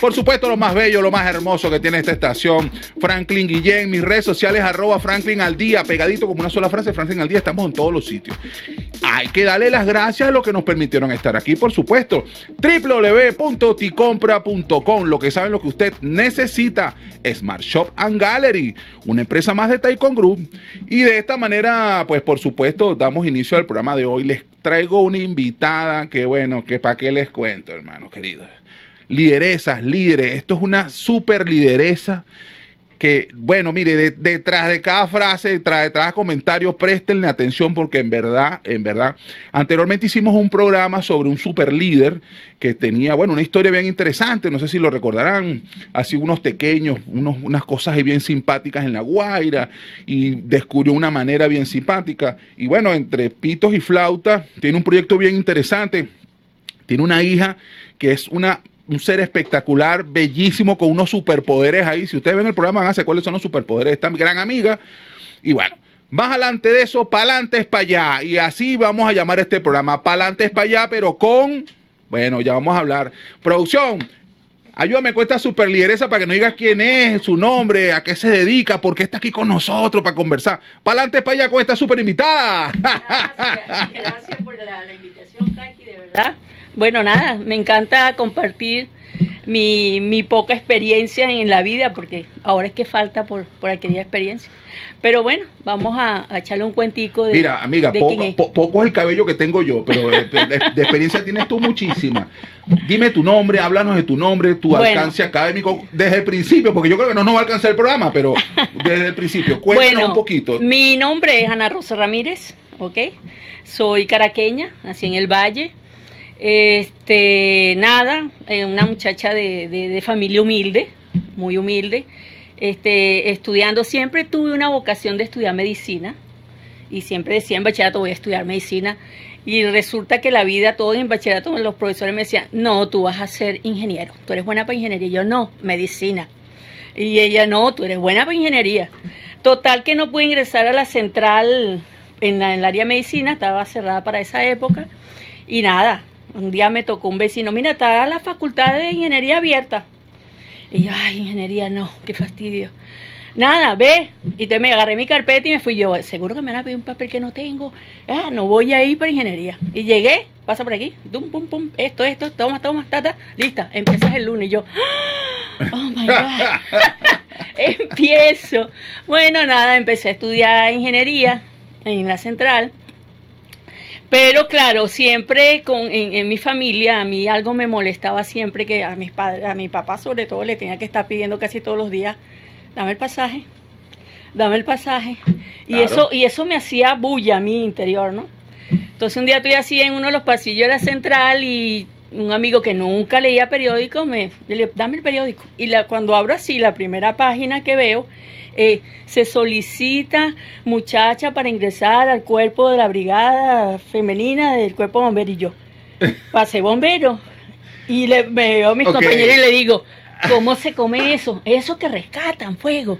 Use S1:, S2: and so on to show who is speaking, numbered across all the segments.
S1: Por supuesto, lo más bello, lo más hermoso que tiene esta estación, Franklin Guillén, mis redes sociales, arroba Franklin al día, pegadito como una sola frase, Franklin al día, estamos en todos los sitios. Hay que darle las gracias a los que nos permitieron estar aquí, por supuesto. www.ticompra.com, lo que saben lo que usted necesita, Smart Shop and Gallery, una empresa más de Taikon Group. Y de esta manera, pues por supuesto, damos inicio al programa de hoy. Les traigo una invitada que bueno, que para qué les cuento, hermano querido lideresas, líderes. Esto es una super lideresa que, bueno, mire, de- detrás de cada frase, detrás de cada comentario, préstenle atención porque en verdad, en verdad, anteriormente hicimos un programa sobre un super líder que tenía, bueno, una historia bien interesante, no sé si lo recordarán, así unos pequeños, unos, unas cosas bien simpáticas en La Guaira y descubrió una manera bien simpática. Y bueno, entre pitos y flauta, tiene un proyecto bien interesante, tiene una hija que es una, un ser espectacular, bellísimo, con unos superpoderes ahí. Si ustedes ven el programa, van cuáles son los superpoderes de esta gran amiga. Y bueno, más adelante de eso, pa'lante es para allá. Y así vamos a llamar este programa, pa'lante es para allá, pero con, bueno, ya vamos a hablar. Producción, ayúdame con esta super lideresa para que nos diga quién es, su nombre, a qué se dedica, por qué está aquí con nosotros para conversar. Pa'lante es para allá con esta super invitada.
S2: Gracias, por la, la invitación, de verdad. Bueno, nada, me encanta compartir mi, mi poca experiencia en la vida, porque ahora es que falta por, por aquella experiencia. Pero bueno, vamos a, a echarle un cuentico de.
S1: Mira, amiga,
S2: de
S1: poco,
S2: es.
S1: po- poco es el cabello que tengo yo, pero de, de- de experiencia tienes tú muchísima. Dime tu nombre, háblanos de tu nombre, tu
S2: Bueno.
S1: alcance académico desde el principio, porque yo creo que no nos va a alcanzar el programa, pero desde el principio, cuéntanos
S2: Bueno,
S1: un poquito.
S2: Mi nombre es Ana Rosa Ramírez, ¿ok? Soy caraqueña, nací en el Valle. Este, nada, eh, una muchacha de, de- familia humilde, muy humilde. Este, estudiando, siempre tuve una vocación de estudiar medicina y siempre decía en bachillerato voy a estudiar medicina. Y resulta que la vida, todo en bachillerato, los profesores me decían, no, tú vas a ser ingeniero, tú eres buena para ingeniería. Y yo, no, medicina. Y ella, no, tú eres buena para ingeniería. Total que no pude ingresar a la central en, la- en el área de medicina, estaba cerrada para esa época. Y nada, un día me tocó un vecino, mira, está la facultad de ingeniería abierta. Y yo, ay, ingeniería, no, qué fastidio. Nada, ve. Y entonces me agarré mi carpeta y me fui yo. Seguro que me van a pedir un papel que no tengo. Ah, no voy a ir para ingeniería. Y llegué, pasa por aquí, pum, pum, pum, esto, esto, toma, toma, tata, lista. Empiezas el lunes y yo, oh my God. Empiezo. Bueno, nada, empecé a estudiar ingeniería en la central. Pero claro, siempre con, en, en mi familia, a mí algo me molestaba siempre que a mis padres, a mi papá sobre todo, le tenía que estar pidiendo casi todos los días, dame el pasaje, dame el pasaje. Y
S1: Claro.
S2: eso, y eso me hacía bulla a mi interior, ¿no? Entonces un día estoy así en uno de los pasillos de la central y un amigo que nunca leía periódico me le dame el periódico. Y la, cuando abro así la primera página que veo, eh, se solicita muchacha para ingresar al cuerpo de la brigada femenina del cuerpo bombero y yo. Pasé bombero. Y le me veo a mis compañeros y le digo, ¿cómo se come eso? Eso que rescatan, fuego.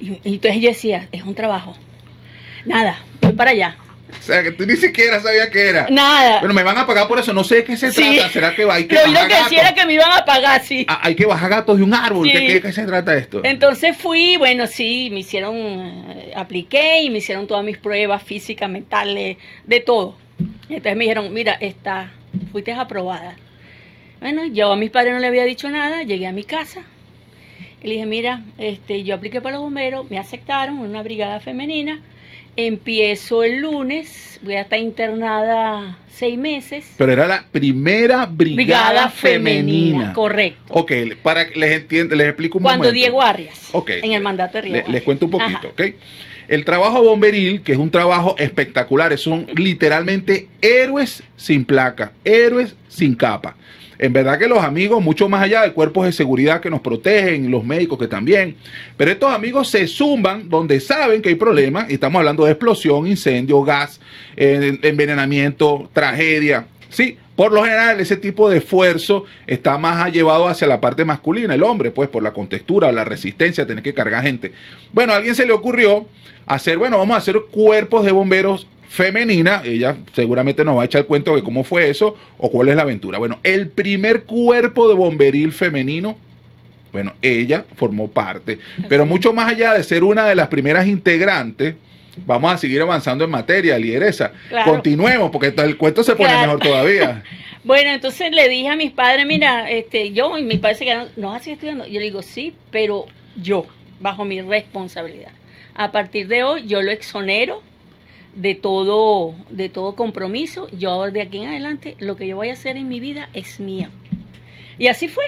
S2: Y, y entonces yo decía, es un trabajo. Nada, voy para allá.
S1: O sea, que tú ni siquiera sabías qué era.
S2: Nada.
S1: Bueno, me van a pagar por eso, no sé de qué se
S2: Sí.
S1: trata. ¿Será que va- hay que
S2: Lo único que decía era que me iban a pagar, sí.
S1: Ah, Hay que bajar gatos de un árbol.
S2: Sí.
S1: ¿Qué, qué, qué se trata esto?
S2: Entonces fui, bueno, sí, me hicieron, eh, apliqué y me hicieron todas mis pruebas físicas, mentales, de todo. Entonces me dijeron, mira, está, fuiste aprobada. Bueno, yo a mis padres no le había dicho nada, llegué a mi casa y le dije, mira, este, yo apliqué para los bomberos, me aceptaron en una brigada femenina, empiezo el lunes, voy a estar internada seis meses.
S1: Pero era la primera brigada, femenina.
S2: correcto.
S1: Ok, para que les entienda, les explico un
S2: Cuando
S1: momento.
S2: Diego Arias,
S1: Ok.
S2: en el mandato de Diego
S1: les cuento un poquito,
S2: Ajá.
S1: ¿ok? El trabajo bomberil, que es un trabajo espectacular, son literalmente héroes sin placa, héroes sin capa. En verdad que los amigos, mucho más allá de cuerpos de seguridad que nos protegen, los médicos que también, pero estos amigos se zumban donde saben que hay problemas, y estamos hablando de explosión, incendio, gas, envenenamiento, tragedia, ¿sí? Por lo general, ese tipo de esfuerzo está más llevado hacia la parte masculina, el hombre, pues por la contextura, la resistencia, tener que cargar gente. Bueno, a alguien se le ocurrió hacer, bueno, vamos a hacer cuerpos de bomberos femenina, ella seguramente nos va a echar el cuento de cómo fue eso o cuál es la aventura. Bueno, el primer cuerpo de bomberil femenino, bueno, ella formó parte, pero mucho más allá de ser una de las primeras integrantes, vamos a seguir avanzando en materia, lideresa.
S2: Claro.
S1: Continuemos, porque el cuento se pone
S2: Claro.
S1: mejor todavía.
S2: Bueno, entonces le dije a mis padres, mira, este, yo y mi padre se quedaron, ¿no vas a seguir estudiando? Yo le digo, sí, pero yo, bajo mi responsabilidad. A partir de hoy, yo lo exonero de todo, de todo compromiso. Yo de aquí en adelante, lo que yo voy a hacer en mi vida es mío. Y así fue.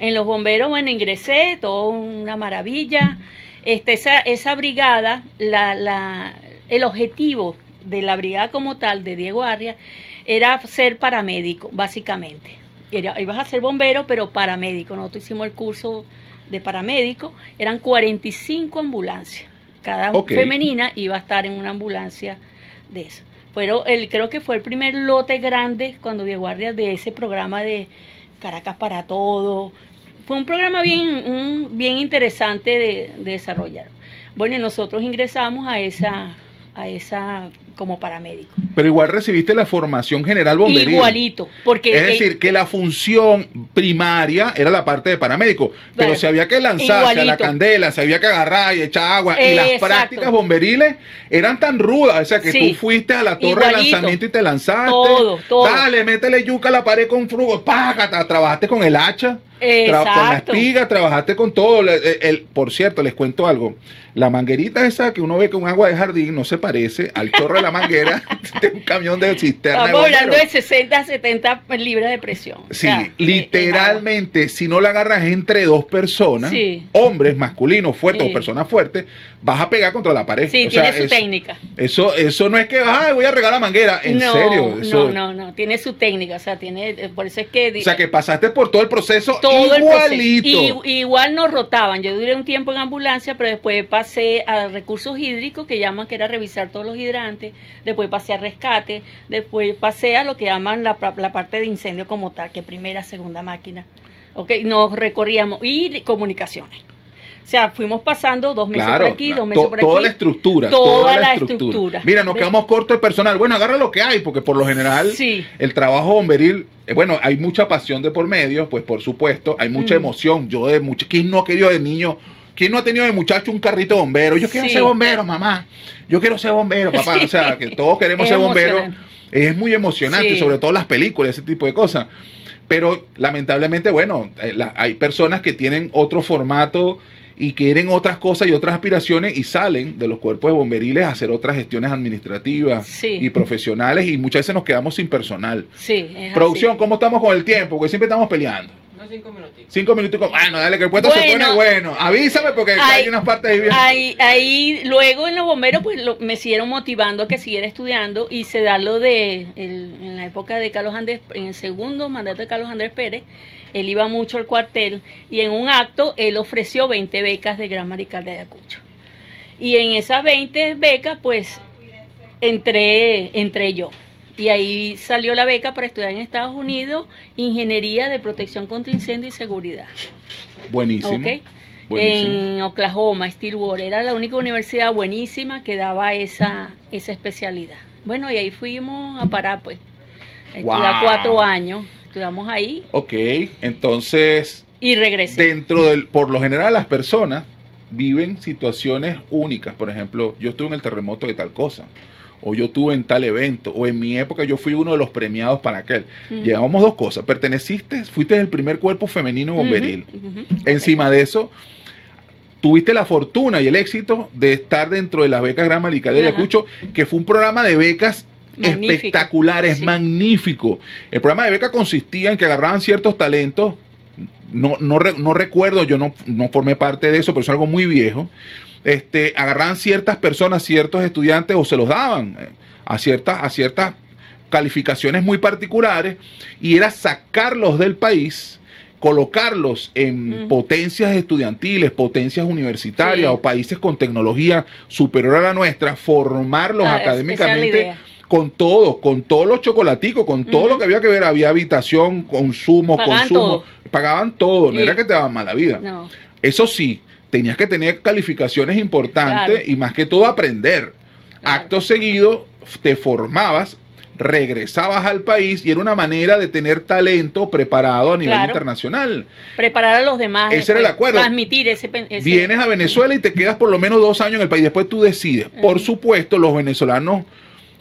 S2: En los bomberos, bueno, ingresé, todo una maravilla. Este, esa, esa brigada, la, la, el objetivo de la brigada como tal, de Diego Arria, era ser paramédico, básicamente. Ibas a ser bombero, pero paramédico. Nosotros hicimos el curso de paramédico, eran 45 ambulancias. Cada femenina iba a estar en una ambulancia de eso. Pero el, creo que fue el primer lote grande cuando Diego Arria de ese programa de Caracas para todo. Fue un programa bien, un- bien interesante de, de desarrollar. Bueno, y nosotros ingresamos a esa, a esa como paramédico.
S1: Pero igual recibiste la formación general bomberil.
S2: Igualito, porque
S1: Es
S2: eh,
S1: decir, que la función primaria era la parte de paramédico, pero
S2: Bueno,
S1: si había que lanzarse a la candela, se había que agarrar y echar agua, y las
S2: Exacto.
S1: prácticas bomberiles eran tan rudas, o sea, que
S2: Sí.
S1: tú fuiste a la torre de lanzamiento y te lanzaste.
S2: Todo, todo.
S1: Dale, métele yuca a la pared con frugo, págata, trabajaste con el hacha, tra- con la
S2: Exacto.
S1: espiga, trabajaste con todo. Le- el- el- por cierto, les cuento algo. La manguerita esa que uno ve con agua de jardín no se parece al chorro de la manguera de un camión de cisterna. de
S2: Estamos hablando de 60 a 70 libras de presión. O
S1: Sí,
S2: sea, eh,
S1: literalmente, si no la agarras entre dos personas,
S2: Sí.
S1: hombres masculinos fuertes
S2: Sí.
S1: o personas fuertes, vas a pegar contra la pared.
S2: Sí,
S1: O sea,
S2: tiene su
S1: es-
S2: técnica.
S1: Eso, eso no es que, ay, voy a regar la manguera. En
S2: no,
S1: serio. Eso,
S2: no, no, no, tiene su técnica. O sea, tiene, eh, por eso es que.
S1: O sea, que pasaste por todo el proceso
S2: todo el
S1: igualito.
S2: proceso. Y- igual nos rotaban. Yo duré un tiempo en ambulancia, pero después pasé a recursos hídricos, que llaman que era revisar todos los hidrantes. Después pasé a rescate. Después pasé a lo que llaman la, la parte de incendio como tal, que primera, segunda máquina. Ok, nos recorríamos. Y comunicaciones. O sea, fuimos pasando dos meses
S1: Claro,
S2: por aquí, dos meses
S1: To-
S2: por aquí.
S1: toda la estructura.
S2: Toda la estructura.
S1: Mira, nos
S2: ¿Ves?
S1: quedamos cortos de personal. Bueno, agarra lo que hay, porque por lo general
S2: Sí.
S1: el trabajo bomberil, eh, bueno, hay mucha pasión de por medio, pues por supuesto, hay mucha
S2: Mm.
S1: emoción. Yo de mucho, ¿quién no ha querido de niño? ¿Quién no ha tenido de muchacho un carrito bombero? Yo quiero
S2: Sí.
S1: ser bombero, mamá. Yo quiero ser bombero, papá. O sea, que todos queremos ser bomberos. Es muy emocionante, sobre todo las películas, ese tipo de cosas. Pero lamentablemente, bueno, eh, la- hay personas que tienen otro formato y quieren otras cosas y otras aspiraciones y salen de los cuerpos de bomberiles a hacer otras gestiones administrativas
S2: Sí.
S1: y profesionales y muchas veces nos quedamos sin personal.
S2: Sí, es así.
S1: Producción, ¿cómo estamos con el tiempo? Porque siempre estamos peleando.
S3: No, cinco minutitos.
S1: Cinco minutos. Bueno, dale, que el puesto se pone bueno. Avísame porque
S2: Ay,
S1: hay unas partes ahí bien.
S2: Ahí, ahí luego en los bomberos pues lo- me siguieron motivando a que siguiera estudiando y se da lo de el- en la época de Carlos Andrés, en el segundo mandato de Carlos Andrés Pérez, él iba mucho al cuartel y en un acto él ofreció 20 becas de Gran Marical de Ayacucho. Y en esas 20 becas pues entré, entré yo. Y ahí salió la beca para estudiar en Estados Unidos Ingeniería de Protección contra Incendio y Seguridad.
S1: Buenísimo.
S2: ¿ok?
S1: Buenísimo.
S2: En Oklahoma, Stillwater. Era la única universidad buenísima que daba esa, esa especialidad. Bueno, y ahí fuimos a parar, pues.
S1: Wow.
S2: cuatro años. Estudiamos ahí
S1: Ok, entonces
S2: y regresé.
S1: dentro del, por lo general las personas viven situaciones únicas. Por ejemplo, yo estuve en el terremoto de tal cosa, o yo estuve en tal evento, o en mi época yo fui uno de los premiados para aquel.
S2: Ujú.
S1: Llevamos dos cosas. Perteneciste, fuiste el primer cuerpo femenino bomberil. Encima de eso, tuviste la fortuna y el éxito de estar dentro de las becas Gran Marical de. Ayacucho, que fue un programa de becas
S2: Magnífico.
S1: espectaculares,
S2: Sí.
S1: magnífico. El programa de beca consistía en que agarraban ciertos talentos, no, no, no recuerdo, yo no, no formé parte de eso, pero es algo muy viejo. Este, agarraban ciertas personas, ciertos estudiantes, o se los daban eh, a ciertas, a ciertas calificaciones muy particulares, y era sacarlos del país, colocarlos en potencias estudiantiles, potencias universitarias
S2: Sí.
S1: o países con tecnología superior a la nuestra, formarlos
S2: Ah,
S1: académicamente. Con todo, con todos los chocolaticos, con todo lo que había que ver, había habitación, consumo,
S2: Pagaban
S1: consumo,
S2: todo.
S1: pagaban todo, no era que te daban mala vida.
S2: No.
S1: Eso sí, tenías que tener calificaciones importantes
S2: Claro.
S1: y más que todo aprender.
S2: Claro.
S1: Acto seguido, te formabas, regresabas al país y era una manera de tener talento preparado a nivel
S2: Claro.
S1: internacional.
S2: Preparar a los demás.
S1: Ese era el acuerdo.
S2: Transmitir ese,
S1: Vienes a Venezuela y te quedas por lo menos dos años en el país. Después tú decides. Por supuesto, los venezolanos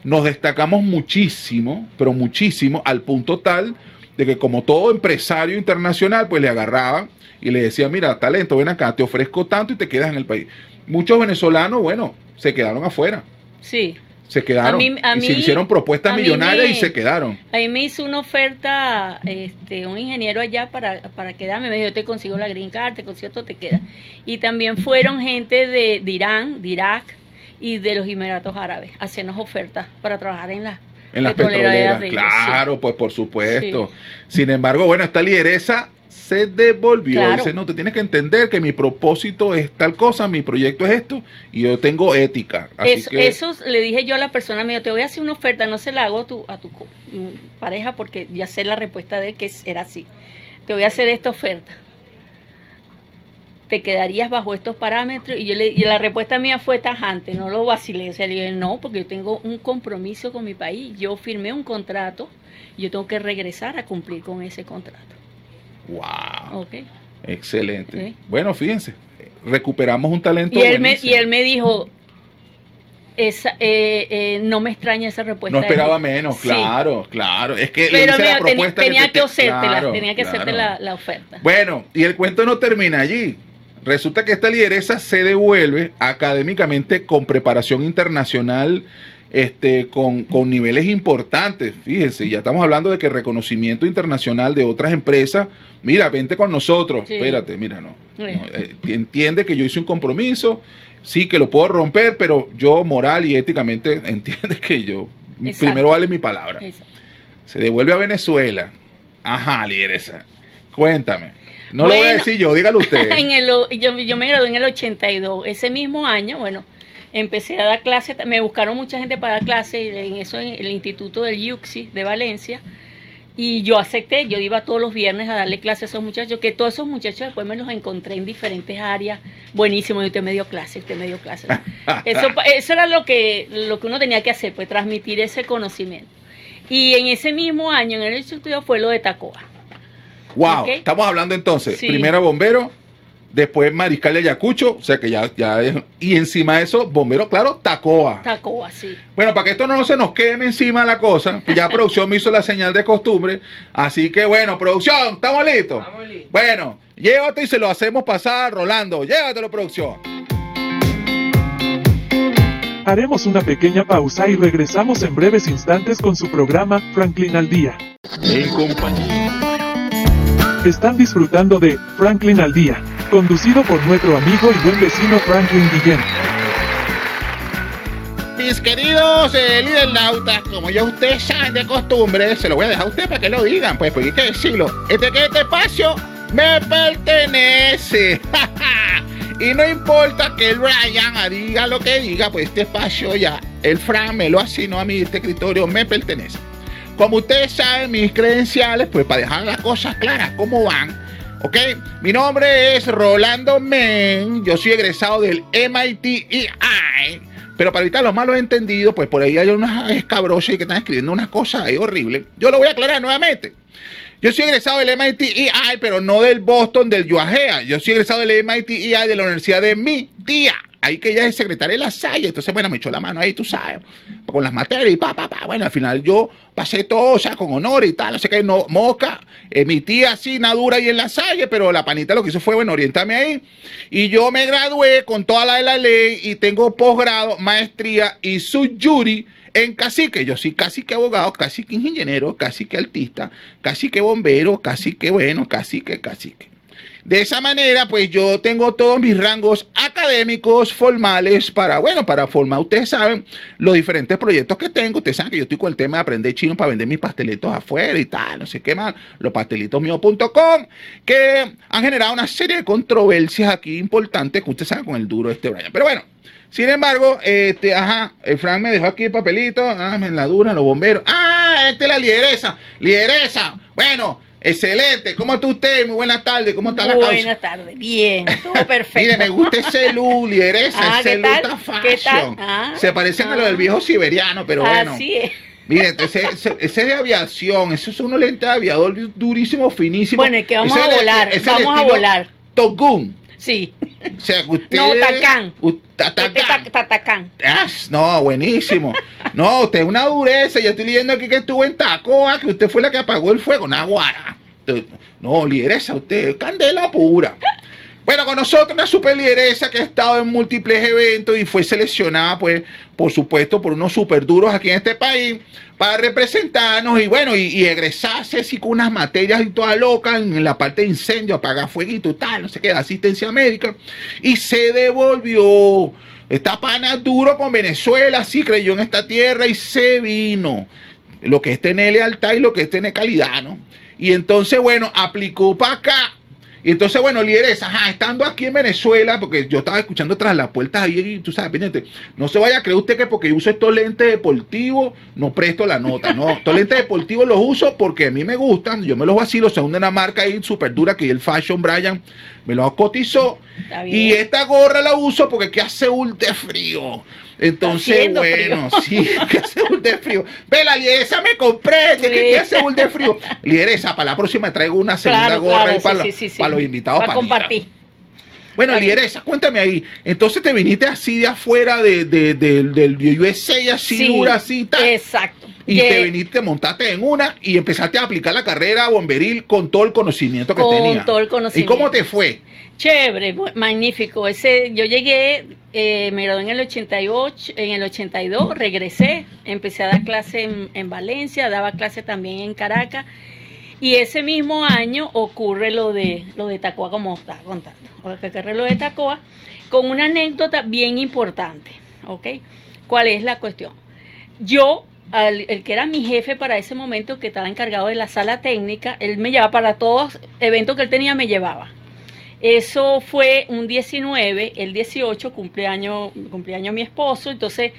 S1: nos destacamos muchísimo, pero muchísimo, al punto tal de que como todo empresario internacional, pues le agarraban y le decían, mira, talento, ven acá, te ofrezco tanto y te quedas en el país. Muchos venezolanos, bueno, se quedaron afuera.
S2: Sí.
S1: Se quedaron.
S2: A mí- a
S1: y se
S2: mí-
S1: hicieron propuestas
S2: mí
S1: millonarias
S2: me-
S1: y se quedaron.
S2: A mí me hizo una oferta este, un ingeniero allá para, para quedarme. Me dijo, yo te consigo la green card, te consigo todo, te queda. Y también fueron gente de, de Irán, de Irak y de los Emiratos Árabes hacernos ofertas para trabajar en las
S1: En las
S2: petroleras
S1: petroleras,
S2: de ellos, sí.
S1: claro, pues por supuesto. Sin embargo, bueno, esta lideresa se devolvió.
S2: Claro.
S1: Dice, no, te tienes que entender que mi propósito es tal cosa, mi proyecto es esto, y yo tengo ética. Así
S2: Eso,
S1: que,
S2: eso le dije yo a la persona, me dijo, te voy a hacer una oferta, no se la hago a tu, a tu mm, pareja porque ya sé la respuesta de él que era así. Te voy a hacer esta oferta. ¿Te quedarías bajo estos parámetros? Y, yo le, y la respuesta mía fue tajante, no lo vacilé. O sea, le dije, no, porque yo tengo un compromiso con mi país. Yo firmé un contrato y yo tengo que regresar a cumplir con ese contrato.
S1: wow,
S2: ¿Ok?
S1: excelente. Bueno, fíjense, recuperamos un talento.
S2: Y él, me, y él me dijo, esa, eh, eh, no me extraña esa respuesta.
S1: no esperaba
S2: ti".
S1: menos,
S2: Sí.
S1: claro, claro. Es que
S2: Pero
S1: la
S2: tenía,
S1: propuesta
S2: tenía
S1: te-
S2: que, hacértela,
S1: claro,
S2: tenía que hacerte
S1: claro.
S2: la, la oferta.
S1: Bueno, y el cuento no termina allí. Resulta que esta lideresa se devuelve académicamente con preparación internacional, este, con, con niveles importantes. Fíjense, ya estamos hablando de que reconocimiento internacional de otras empresas. Mira, vente con nosotros.
S2: Sí.
S1: Espérate, mira, no. Eh, entiende que yo hice un compromiso. Sí, que lo puedo romper, pero yo moral y éticamente entiende que yo
S2: Exacto.
S1: primero vale mi palabra. Se devuelve a Venezuela. Ajá, lideresa. Cuéntame. No lo voy a decir yo, dígalo usted.
S2: En el, yo, yo me gradué en el 82. Ese mismo año, bueno, empecé a dar clases. Me buscaron mucha gente para dar clases en eso en el Instituto del Yuxi de Valencia. Y yo acepté, yo iba todos los viernes a darle clases a esos muchachos, que todos esos muchachos después me los encontré en diferentes áreas. Buenísimo, y usted me dio clase, usted me dio clase. Eso, eso era lo que, lo que uno tenía que hacer, pues transmitir ese conocimiento. Y en ese mismo año, en el instituto, fue lo de Tacoa.
S1: Wow, estamos hablando entonces,
S2: Sí.
S1: primero bombero, después mariscal de Ayacucho, o sea que ya, ya es- y encima de eso, bombero, claro, Tacoa.
S2: Tacoa, sí.
S1: Bueno, para que esto no se nos queme encima la cosa, que ya producción me hizo la señal de costumbre, así que bueno, producción, ¿estamos listos?
S3: Estamos listos.
S1: Bueno, llévate y se lo hacemos pasar, Rolando, llévatelo, producción.
S4: Haremos una pequeña pausa y regresamos en breves instantes con su programa Franklin al Día.
S1: En compañía.
S4: Están disfrutando de Franklin al Día, conducido por nuestro amigo y buen vecino Franklin Guillén.
S1: Mis queridos eh, lidernautas, como ya ustedes saben de costumbre, se lo voy a dejar a usted para que lo digan, pues, porque hay que decirlo. Este este espacio me pertenece. y no importa que el Brian diga lo que diga, pues este espacio ya, el Fran me lo asignó a mí, este escritorio me pertenece. Como ustedes saben, mis credenciales, pues para dejar las cosas claras, cómo van. Ok, mi nombre es Rolando Men, yo soy egresado del MIT EI, pero para evitar los malos entendidos, pues por ahí hay unas escabrosas que están escribiendo unas cosas ahí horribles. Yo lo voy a aclarar nuevamente. Yo soy egresado del MIT EI, pero no del Boston, del UAGEA. Yo soy egresado del MIT EI de la universidad de mi tía. Ahí que ella es secretaria de la Salle. Entonces, bueno, me echó la mano ahí, tú sabes, con las materias y pa, pa, pa. Bueno, al final yo pasé todo, o sea, con honor y tal. No sé qué, no, moca. Eh, mi tía sí, dura ahí en la Salle, pero la panita lo que hizo fue, bueno, orientarme ahí. Y yo me gradué con toda la de la ley y tengo posgrado, maestría y su jury en cacique. Yo soy casi que abogado, casi que ingeniero, casi que artista, casi que bombero, casi que bueno, casi que cacique. De esa manera, pues yo tengo todos mis rangos académicos formales para, bueno, para formar, ustedes saben, los diferentes proyectos que tengo. Ustedes saben que yo estoy con el tema de aprender chino para vender mis pastelitos afuera y tal, no sé qué más, los pastelitosmíos.com, que han generado una serie de controversias aquí importantes que ustedes saben con el duro de este Brian. Pero bueno, Sin embargo, este, ajá, el Frank me dejó aquí el papelito, ah, me la dura, los bomberos. Ah, esta es la lideresa, lideresa. Bueno, excelente. ¿Cómo está usted? Muy buenas tardes. ¿Cómo está la causa?
S2: Buenas tardes, bien, estuvo perfecto.
S1: Mire, me gusta ese look, lideresa,
S2: Ah,
S1: ese
S2: ¿qué
S1: look
S2: tal?
S1: está
S2: ¿Qué tal?
S1: fashion.
S2: Ah,
S1: Se parecen a lo del viejo siberiano, pero bueno.
S2: Así es.
S1: Mire, ese, ese, ese es de aviación, ese es unos lentes de aviador durísimo, finísimo.
S2: Bueno, es que vamos
S1: Ese
S2: a volar, vamos a volar.
S1: Top Gun.
S2: Sí.
S1: O sea, que usted.
S2: No, Tacán. Este Tatacán.
S1: Ah, no, buenísimo. No, usted es una dureza. Yo estoy leyendo aquí que estuvo en Tacoa, que usted fue la que apagó el fuego. Naguara. No, lideresa, usted, candela pura. Bueno, con nosotros una super lideresa que ha estado en múltiples eventos y fue seleccionada, pues, por supuesto, por unos super duros aquí en este país para representarnos y bueno, y, egresarse así con unas materias y toda loca en la parte de incendio, apagar y tal, no sé qué, asistencia médica. Y se devolvió. Esta pana duro con Venezuela, sí creyó en esta tierra y se vino. Lo que es tener lealtad y lo que es tener calidad, ¿no? Y entonces, bueno, aplicó para acá. Y entonces, bueno, líderes, ajá, estando aquí en Venezuela, porque yo estaba escuchando tras las puertas ahí, y tú sabes, pendiente, no se vaya a creer usted que porque uso estos lentes deportivos, no presto la nota, no, estos lentes deportivos los uso porque a mí me gustan, yo me los vacilo, son de una marca ahí súper dura que el Fashion Brian me los cotizó, y esta gorra la uso porque que hace un de frío. Entonces, bueno,
S2: frío.
S1: sí, que hace un de frío. Ve, la lideresa me compré, que, hace un de frío. Lideresa, para la próxima traigo una segunda
S2: Claro,
S1: gorra
S2: claro,
S1: para,
S2: sí,
S1: para los invitados.
S2: Para
S1: para
S2: compartir.
S1: Bueno, lideresa, cuéntame ahí. Entonces te viniste así de afuera de, de- de- del USA, así
S2: Sí,
S1: dura, así tal.
S2: Exacto.
S1: Y
S2: Que-
S1: te viniste, montaste en una y empezaste a aplicar la carrera bomberil con todo el conocimiento que
S2: Con
S1: tenía.
S2: todo el
S1: ¿Y
S2: conocimiento.
S1: cómo te fue?
S2: Chévere, magnífico. Ese, yo llegué, eh, me gradué en el 88, en el 82, regresé, empecé a dar clase en, en Valencia, daba clase también en Caracas. Y ese mismo año ocurre lo de lo de Tacoa, como estaba contando. Ocurre lo de Tacoa con una anécdota bien importante. ¿Ok? ¿Cuál es la cuestión? Yo, el que era mi jefe para ese momento, que estaba encargado de la sala técnica, él me llevaba para todos eventos que él tenía, me llevaba. Eso fue un 19, el 18 cumpleaños, cumpleaños mi esposo, entonces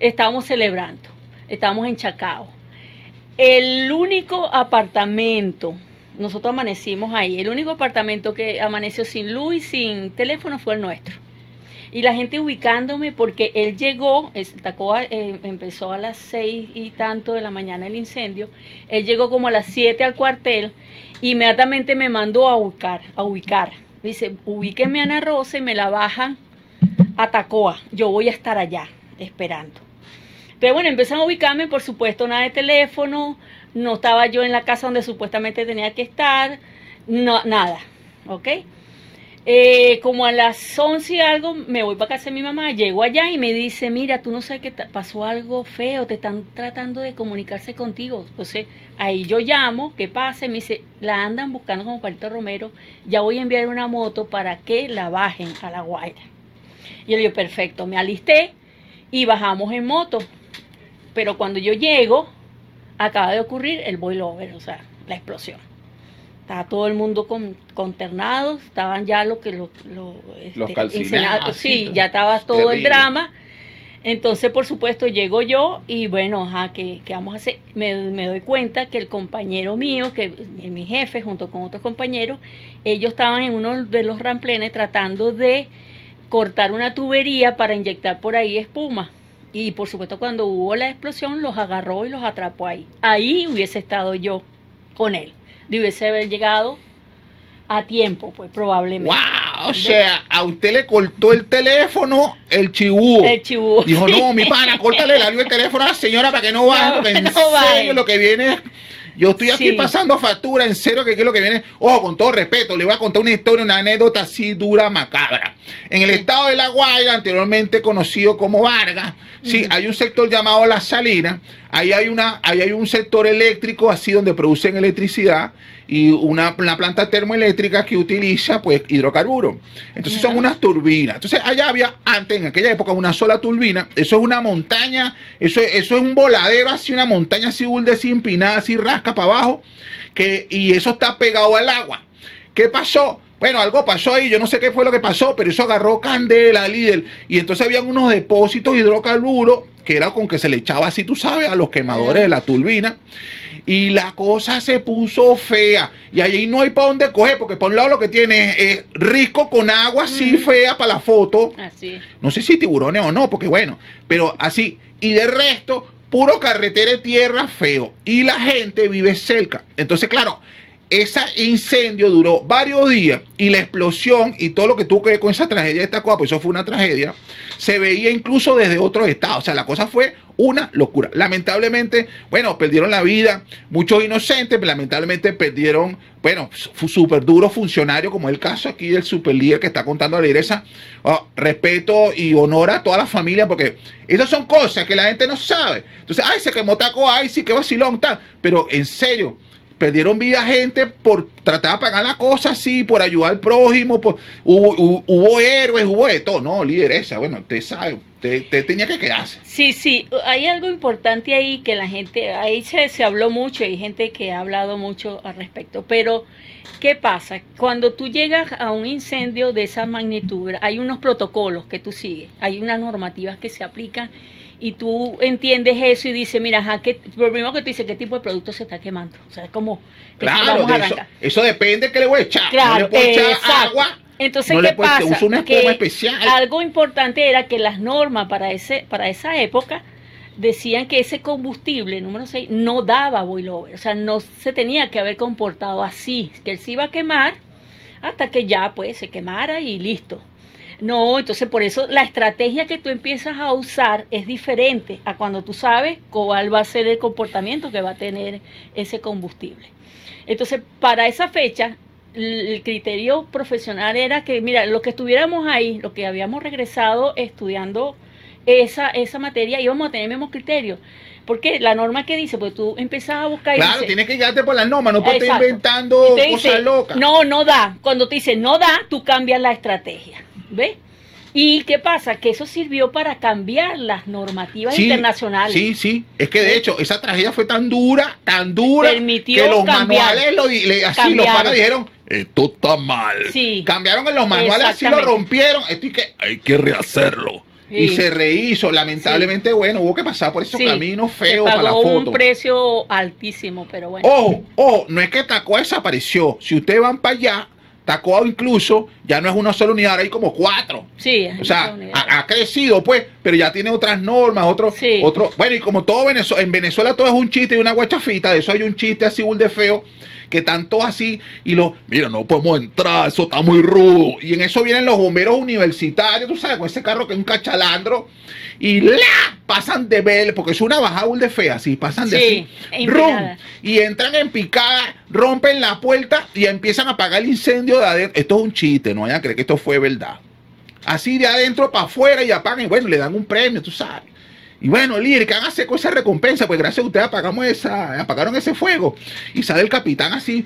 S2: estábamos celebrando, estábamos en Chacao. El único apartamento, nosotros amanecimos ahí, el único apartamento que amaneció sin luz y sin teléfono fue el nuestro. Y la gente ubicándome porque él llegó, es- Tacoa eh, empezó a las seis y tanto de la mañana el incendio, él llegó como a las 7 al cuartel, inmediatamente me mandó a ubicar, a ubicar. Dice, ubíqueme a Ana Rosa y me la bajan a Tacoa, yo voy a estar allá esperando. Pero bueno, empezaron a ubicarme, por supuesto, nada de teléfono, no estaba yo en la casa donde supuestamente tenía que estar, no, nada, ¿ok? Eh, como a las 11 y algo me voy para casa de mi mamá, llego allá y me dice, mira, tú no sabes que pasó algo feo, te están tratando de comunicarse contigo. Entonces, ahí yo llamo, ¿qué pasa? Me dice, la andan buscando como Palito Romero, ya voy a enviar una moto para que la bajen a la Guaira. Y yo le perfecto, me alisté y bajamos en moto. Pero cuando yo llego, acaba de ocurrir el boilover, o sea, la explosión. Estaba todo el mundo con, consternado, estaban ya lo que lo, lo,
S1: Los
S2: este,
S1: calcinados,
S2: incendiados.
S1: sí,
S2: ya estaba todo el drama. Entonces, por supuesto, llego yo y bueno, ajá, ¿qué, qué vamos a hacer? Me, me doy cuenta que el compañero mío, que mi mi jefe, junto con otros compañeros, ellos estaban en uno de los ramplenes tratando de cortar una tubería para inyectar por ahí espuma. Y por supuesto, cuando hubo la explosión, los agarró y los atrapó ahí. Ahí hubiese estado yo con él. De hubiese haber llegado a tiempo, pues probablemente.
S1: ¡Wow! O sea, a usted le cortó el teléfono el chibú.
S2: El chibú.
S1: Dijo, no, mi pana, córtale del teléfono a la señora para que no baje,
S2: No,
S1: porque en serio lo que viene Yo estoy aquí
S2: Sí.
S1: pasando factura, en serio que qué es lo que viene. Ojo, con todo respeto, le voy a contar una historia, una anécdota así dura, macabra. En el estado de La Guaira, anteriormente conocido como Vargas, sí, hay un sector llamado La Salina. Ahí hay, una, ahí hay un sector eléctrico así donde producen electricidad y una, una planta termoeléctrica que utiliza pues hidrocarburos. Entonces son unas turbinas. Entonces allá había antes, en aquella época, una sola turbina. Eso es una montaña, eso, es- eso es un voladero así, una montaña así, burde, así empinada, así rasca para abajo, que, y eso está pegado al agua. ¿Qué pasó? Bueno, algo pasó ahí, yo no sé qué fue lo que pasó, pero eso agarró candela, líder. Y entonces habían unos depósitos de hidrocarburos, que era con que se le echaba así, tú sabes, a los quemadores de la turbina. Y la cosa se puso fea. Y ahí no hay para dónde coger, porque por un lado lo que tiene es risco con agua así fea para la foto.
S2: Así.
S1: No sé si tiburones o no, porque bueno, pero así. Y de resto, puro carretera de tierra feo. Y la gente vive cerca. Entonces, claro, ese incendio duró varios días y la explosión y todo lo que tuvo que ver con esa tragedia de esta cosa, pues eso fue una tragedia, se veía incluso desde otros estados. O sea, la cosa fue una locura. Lamentablemente, bueno, perdieron la vida muchos inocentes, lamentablemente perdieron, bueno, súper duros funcionarios, como el caso aquí del super líder que está contando la lideresa. Oh, respeto y honor a toda la familia, porque esas son cosas que la gente no sabe. Entonces, ay, se quemó taco, ay, sí, qué vacilón, tal. Pero en serio, perdieron vida gente por tratar de pagar la cosa así, por ayudar al prójimo, por, hubo, hubo, héroes, hubo de todo, no, lideresa, bueno, usted sabe, usted, tenía que quedarse.
S2: Sí, sí, hay algo importante ahí que la gente, ahí se, se habló mucho, hay gente que ha hablado mucho al respecto, pero ¿qué pasa? Cuando tú llegas a un incendio de esa magnitud, hay unos protocolos que tú sigues, hay unas normativas que se aplican y tú entiendes eso y dices, mira, ajá, ¿qué, lo primero que tú dices, ¿qué tipo de producto se está quemando? O sea, es como...
S1: Claro, eso, eso, depende de qué le voy a echar. Claro, no le echar agua.
S2: Entonces, ¿qué pasa? una que especial. Algo importante era que las normas para, ese, para esa época decían que ese combustible, número 6, no daba boilover. O sea, no se tenía que haber comportado así, que él se iba a quemar hasta que ya pues se quemara y listo. No, entonces por eso la estrategia que tú empiezas a usar es diferente a cuando tú sabes cuál va a ser el comportamiento que va a tener ese combustible. Entonces, para esa fecha, el criterio profesional era que, mira, lo que estuviéramos ahí, lo que habíamos regresado estudiando esa, esa materia, íbamos a tener el mismo criterio. Porque la norma que dice, pues tú empiezas a buscar.
S1: Y claro, tienes que guiarte por la norma, no puedes estar inventando cosas locas.
S2: No, no da. Cuando te dice no da, tú cambias la estrategia. ¿Ves? ¿Y qué pasa? Que eso sirvió para cambiar las normativas internacionales.
S1: Sí, sí. Es que de hecho, esa tragedia fue tan dura, tan dura, que los manuales lo, así los padres dijeron, esto está mal. Sí. Cambiaron en los manuales, así lo rompieron. Esto hay que, hay que rehacerlo. Y se rehizo, lamentablemente, bueno, hubo que pasar por esos caminos feos para la foto.
S2: un precio altísimo, pero bueno.
S1: Ojo, ojo, no es que Tacoa desapareció. Si ustedes van para allá, Tacoa incluso ya no es una sola unidad, ahora hay como cuatro.
S2: Sí.
S1: O sea, ha, crecido, pues, pero ya tiene otras normas, otro, otro. Bueno, y como todo Venezuela, en Venezuela todo es un chiste y una guachafita, de eso hay un chiste así, un de feo, que tanto así, y lo, mira, no podemos entrar, eso está muy rudo. Y en eso vienen los bomberos universitarios, tú sabes, con ese carro que es un cachalandro, y la pasan de ver, porque es una bajada de fea, así, pasan de sí, y entran en picada, rompen la puerta y empiezan a apagar el incendio de adentro. Esto es un chiste, no vayan a creer que esto fue verdad. Así de adentro para afuera y apagan, y bueno, le dan un premio, tú sabes. Y bueno, ¿qué hagan con esa recompensa? Pues gracias a ustedes apagamos esa, apagaron ese fuego. Y sale el capitán así.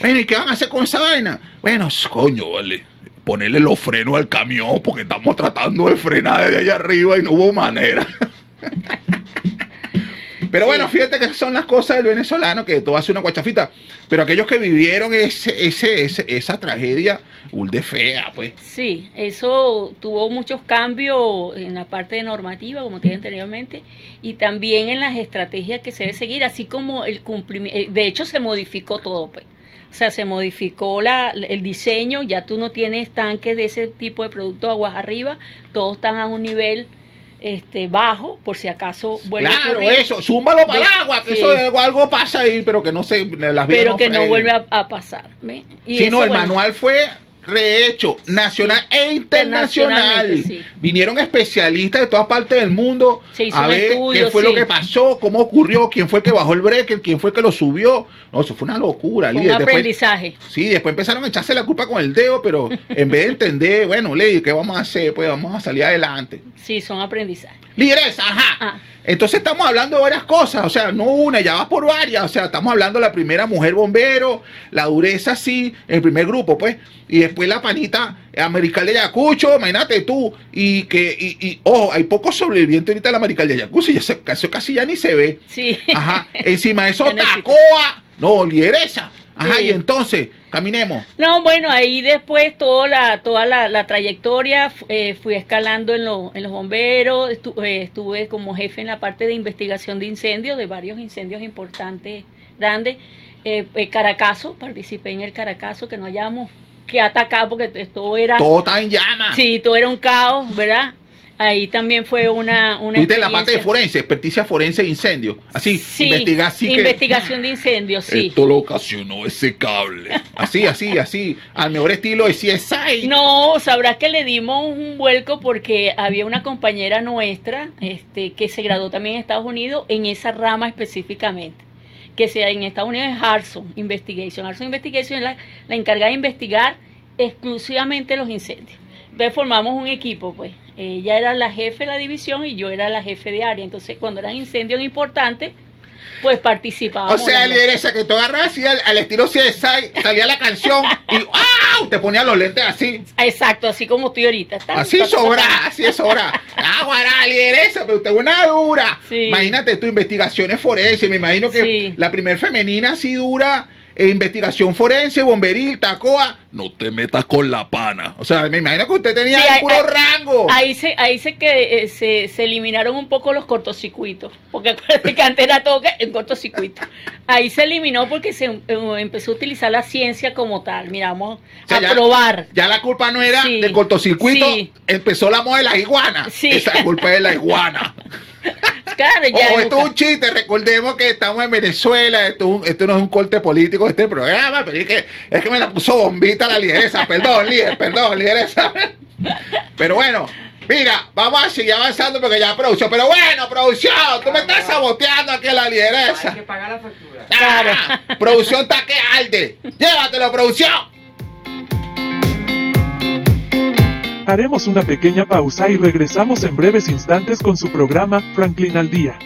S1: Bueno, ¿y qué van a hacer con esa vaina? Bueno, coño, vale ponerle los frenos al camión porque estamos tratando de frenar desde allá arriba y no hubo manera. Pero bueno, fíjate que son las cosas del venezolano, que todo hace una guachafita. Pero aquellos que vivieron ese, ese, esa tragedia, de fea, pues.
S2: Sí, eso tuvo muchos cambios en la parte de normativa, como te dije anteriormente, y también en las estrategias que se debe seguir, así como el cumplimiento. Eh, de hecho, se modificó todo, pues. O sea, se modificó la, el diseño, ya tú no tienes tanques de ese tipo de producto aguas arriba, todos están a un nivel este bajo, por si acaso
S1: vuelve Claro, eso, súmalo para el agua, que eso algo pasa ahí, pero que no se
S2: las Pero que no vuelve a, pasar.
S1: Y si no, el manual fue rehecho, nacional e internacional. Vinieron especialistas de todas partes del mundo a ver qué fue lo que pasó, cómo ocurrió, quién fue que bajó el breaker, quién fue el que lo subió. No, eso fue una locura.
S2: un aprendizaje.
S1: Sí, después empezaron a echarse la culpa con el dedo, pero en vez de entender, bueno, Ley, ¿qué vamos a hacer? Pues vamos a salir adelante.
S2: Sí, son aprendizajes.
S1: Lideresa, ajá. Ah. Entonces estamos hablando de varias cosas, o sea, no una, ya va por varias, o sea, estamos hablando de la primera mujer bombero, la dureza sí, el primer grupo, pues, y después la panita americana de Ayacucho, imagínate tú, y que, y, y ojo, hay pocos sobrevivientes ahorita de la americana de Ayacucho, y eso casi ya ni se ve.
S2: Sí.
S1: Ajá, encima de eso, Tacoa, no, lideresa, Ajá, y entonces, caminemos.
S2: No, bueno, ahí después toda la, toda la, la trayectoria eh, fui escalando en, lo- en los bomberos, estu- eh, estuve como jefe en la parte de investigación de incendios, de varios incendios importantes, grandes. Eh, eh, Caracazo, participé en el Caracazo, que no hayamos que atacar porque esto era,
S1: Todo está en llamas.
S2: sí, todo era un caos, ¿verdad? Ahí también fue una... una
S1: Tuviste la parte de forense, experticia forense de incendio. Así,
S2: Sí,
S1: así que.
S2: investigación de incendios, sí.
S1: Esto lo ocasionó ese cable. Así, así, así. Al mejor estilo de CSI.
S2: No, sabrás que le dimos un vuelco porque había una compañera nuestra este, que se graduó también en Estados Unidos en esa rama específicamente. Que sea en Estados Unidos es Harson Investigation. Harson Investigation es la, la encargada de investigar exclusivamente los incendios. Entonces formamos un equipo, pues. Ella era la jefe de la división y yo era la jefe de área. Entonces, cuando eran incendios importantes, pues
S1: O
S2: participábamos.
S1: sea, lideresa que tú agarras así al, al estilo CSI, salía la canción y ¡au! Te ponía los lentes así.
S2: Exacto, así como estoy ahorita. Tan,
S1: Así
S2: tan,
S1: sobra,
S2: tan.
S1: así es sobra. Ah, guará, lideresa, pero usted es una dura.
S2: Sí.
S1: Imagínate tu investigaciones forenses. Me imagino que
S2: Sí.
S1: la primer femenina así dura. Eh, investigación forense, bomberil, tacoa. No te metas con la pana. O sea, me imagino que usted tenía
S2: Sí,
S1: ahí puro rango.
S2: Ahí se, ahí se que eh, se, se eliminaron un poco los cortocircuitos, porque acuérdate que antes era todo en cortocircuito. Ahí se eliminó porque se eh, empezó a utilizar la ciencia como tal. Miramos
S1: O sea,
S2: a
S1: ya-
S2: probar.
S1: Ya la culpa no era
S2: Sí.
S1: del cortocircuito,
S2: Sí.
S1: empezó la moda de la iguana.
S2: Sí.
S1: Esa culpa es de la iguana.
S2: Claro, ya
S1: esto es un chiste, recordemos que estamos en Venezuela, esto, no es un corte político de este programa, pero es que, es que me la puso bombita la lideresa, perdón, líder, perdón, lideresa. Pero bueno, mira, vamos a seguir avanzando porque ya producción, pero bueno, producción, tú me estás saboteando aquí a la lideresa.
S3: Hay que pagar la factura.
S1: Ah, producción está que arde. Llévatelo, producción.
S4: Haremos una pequeña pausa y regresamos en breves instantes con su programa Franklin al Día.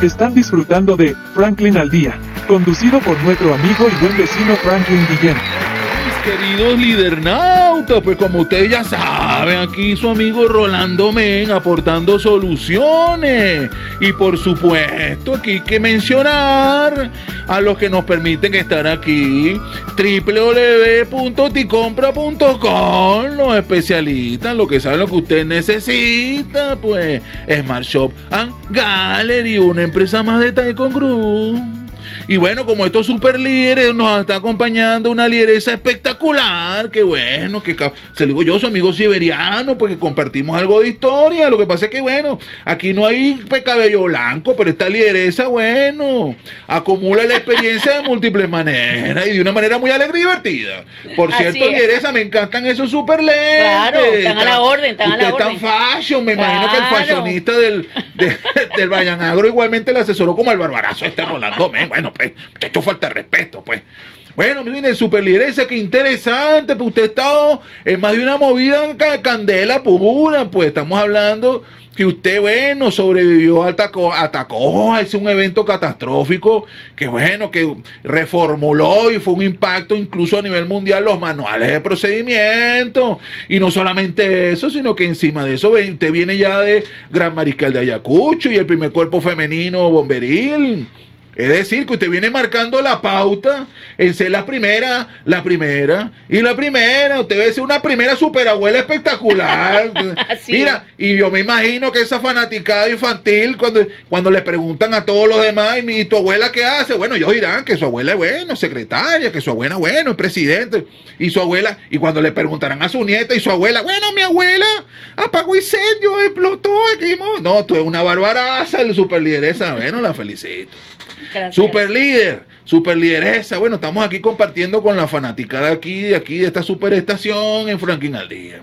S4: Están disfrutando de Franklin al Día, conducido por nuestro amigo y buen vecino Franklin Guillén.
S1: Queridos lidernautas, pues como ustedes ya saben, aquí su amigo Rolando Men aportando soluciones. Y por supuesto, aquí hay que mencionar a los que nos permiten estar aquí. www.ticompra.com Los especialistas, lo que saben lo que usted necesita, pues Smart Shop and Gallery, una empresa más de Taekwondo Group. Y bueno, como estos super líderes nos está acompañando una lideresa espectacular, que bueno, que se lo digo yo, su amigo siberiano, porque compartimos algo de historia. Lo que pasa es que bueno, aquí no hay cabello blanco, pero esta lideresa, bueno, acumula la experiencia de múltiples maneras y de una manera muy alegre y divertida. Por cierto,
S2: es.
S1: lideresa, me encantan esos super lentes.
S2: Claro, están a la orden, están a la orden.
S1: tan fashion, me imagino que el fashionista del, de- del Vallanagro igualmente le asesoró como el barbarazo este Rolando Men. Bueno, pues, muchacho, falta de respeto, pues. Bueno, miren, super lideresa, qué interesante, pues usted ha estado en más de una movida ca- candela pura, pues estamos hablando que usted, bueno, sobrevivió al taco, a Tacoa, es un evento catastrófico, que bueno, que reformuló y fue un impacto incluso a nivel mundial los manuales de procedimiento. Y no solamente eso, sino que encima de eso, usted viene ya de Gran Mariscal de Ayacucho y el primer cuerpo femenino bomberil. Es decir, que usted viene marcando la pauta en ser la primera, la primera y la primera. Usted debe ser una primera superabuela espectacular.
S2: Así
S1: Mira, y yo me imagino que esa fanaticada infantil, cuando, cuando le preguntan a todos los demás, ¿y tu abuela qué hace? Bueno, ellos dirán que su abuela es bueno, secretaria, que su abuela bueno, es presidente. Y su abuela, y cuando le preguntarán a su nieta y su abuela, bueno, mi abuela apagó incendio, explotó aquí. mo-". No, tú eres una barbaraza, el super lideresa. Bueno, la felicito. Super líder, super lideresa. Bueno, estamos aquí compartiendo con la fanaticada aquí, de aquí, de esta superestación en Franklin al día.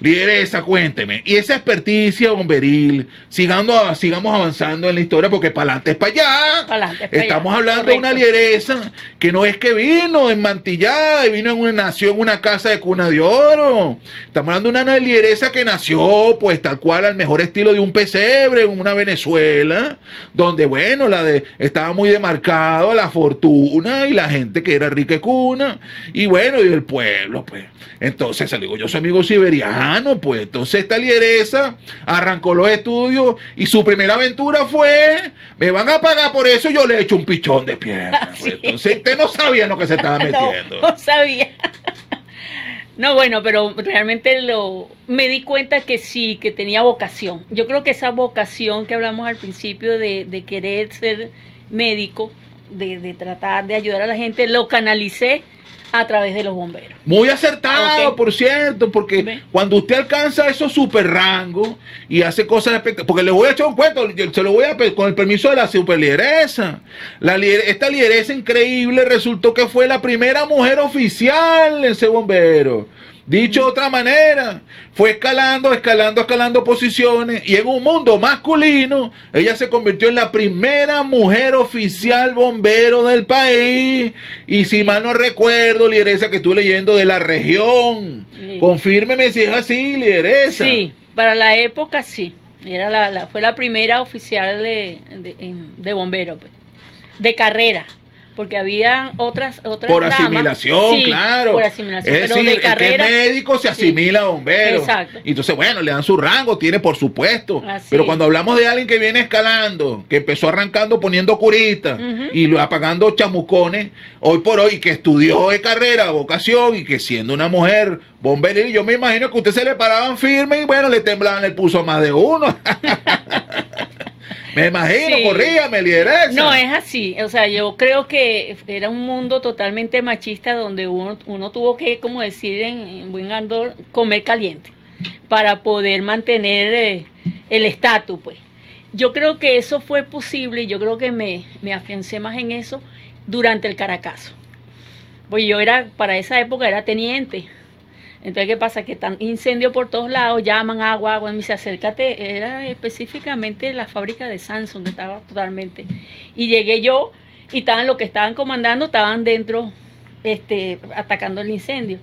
S1: Lideresa, cuénteme. Y esa experticia bomberil, sigando, sigamos avanzando en la historia porque para adelante es para allá.
S2: Pa'lante.
S1: Estamos hablando de una lideresa que no es que vino enmantillada y vino en una nació en una casa de cuna de oro. Estamos hablando de una lideresa que nació, pues tal cual al mejor estilo de un pesebre en una Venezuela, donde bueno, la de estaba muy demarcado la fortuna y la gente que era rica y cuna, y bueno, y el pueblo, pues. Entonces, digo yo, soy amigo pues. Entonces esta lideresa arrancó los estudios y su primera aventura fue, me van a pagar por eso, yo le echo un pichón de pierna. pues. Entonces usted no sabía lo que se estaba metiendo.
S2: No, no sabía. No, bueno, pero realmente lo me di cuenta que sí, que tenía vocación. Yo creo que esa vocación que hablamos al principio de, de querer ser médico, de, de tratar de ayudar a la gente, lo canalicé a través de los bomberos.
S1: Muy acertado, por cierto, porque
S2: Ve.
S1: cuando usted alcanza esos super rangos y hace cosas espectaculares, porque le voy a echar un cuento, se lo voy a con el permiso de la super lideresa. La lider- esta lideresa increíble resultó que fue la primera mujer oficial en ser bombero. Dicho de otra manera, fue escalando, escalando, escalando posiciones y en un mundo masculino, ella se convirtió en la primera mujer oficial bombero del país. Y si mal no recuerdo, lideresa que estuve leyendo de la región,
S2: Sí.
S1: confírmeme si es así, lideresa.
S2: Sí, para la época sí. Era la, la- fue la primera oficial de, de, de bombero, pues, de carrera. Porque había otras otras
S1: Por asimilación,
S2: Sí,
S1: claro.
S2: Por asimilación.
S1: Es
S2: pero
S1: decir,
S2: de
S1: el que es médico se
S2: sí.
S1: asimila a bombero.
S2: Exacto.
S1: Y Entonces, bueno, le dan su rango, tiene por supuesto.
S2: Así
S1: Pero cuando hablamos de alguien que viene escalando, que empezó arrancando poniendo curitas
S2: Ujú.
S1: y lo apagando chamucones, hoy por hoy, que estudió de carrera, vocación, y que siendo una mujer bombera, yo me imagino que usted se le paraban firme y bueno, le temblaban el pulso a más de uno. me imagino,
S2: Sí.
S1: corríame, lideresa.
S2: No, es así. O sea, yo creo que era un mundo totalmente machista donde uno, uno tuvo que, como decir en, en buen andor, comer caliente para poder mantener eh, el estatus, pues. Yo creo que eso fue posible y yo creo que me, me afiancé más en eso durante el Caracazo. Pues yo era, para esa época era teniente. Entonces, ¿qué pasa? Que están incendios por todos lados, llaman agua, agua, y me dice, acércate, era específicamente la fábrica de Samsung, que estaba totalmente. Y llegué yo, y estaban los que estaban comandando, estaban dentro, este, atacando el incendio.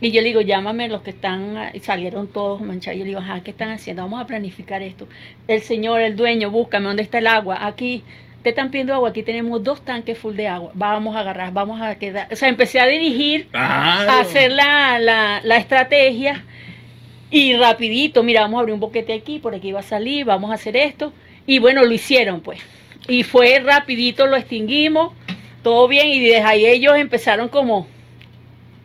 S2: Y yo le digo, llámame los que están, y salieron todos manchados. Yo le digo, ajá, ¿qué están haciendo? Vamos a planificar esto. El señor, el dueño, búscame, ¿dónde está el agua? Aquí, te están pidiendo agua, aquí tenemos dos tanques full de agua. Vamos a agarrar, vamos a quedar. O sea, empecé a dirigir
S1: Claro.
S2: a hacer la, la, la estrategia y rapidito, mira, vamos a abrir un boquete aquí, por aquí va a salir, vamos a hacer esto. Y bueno, lo hicieron pues. Y fue rapidito, lo extinguimos, todo bien, y desde ahí ellos empezaron como,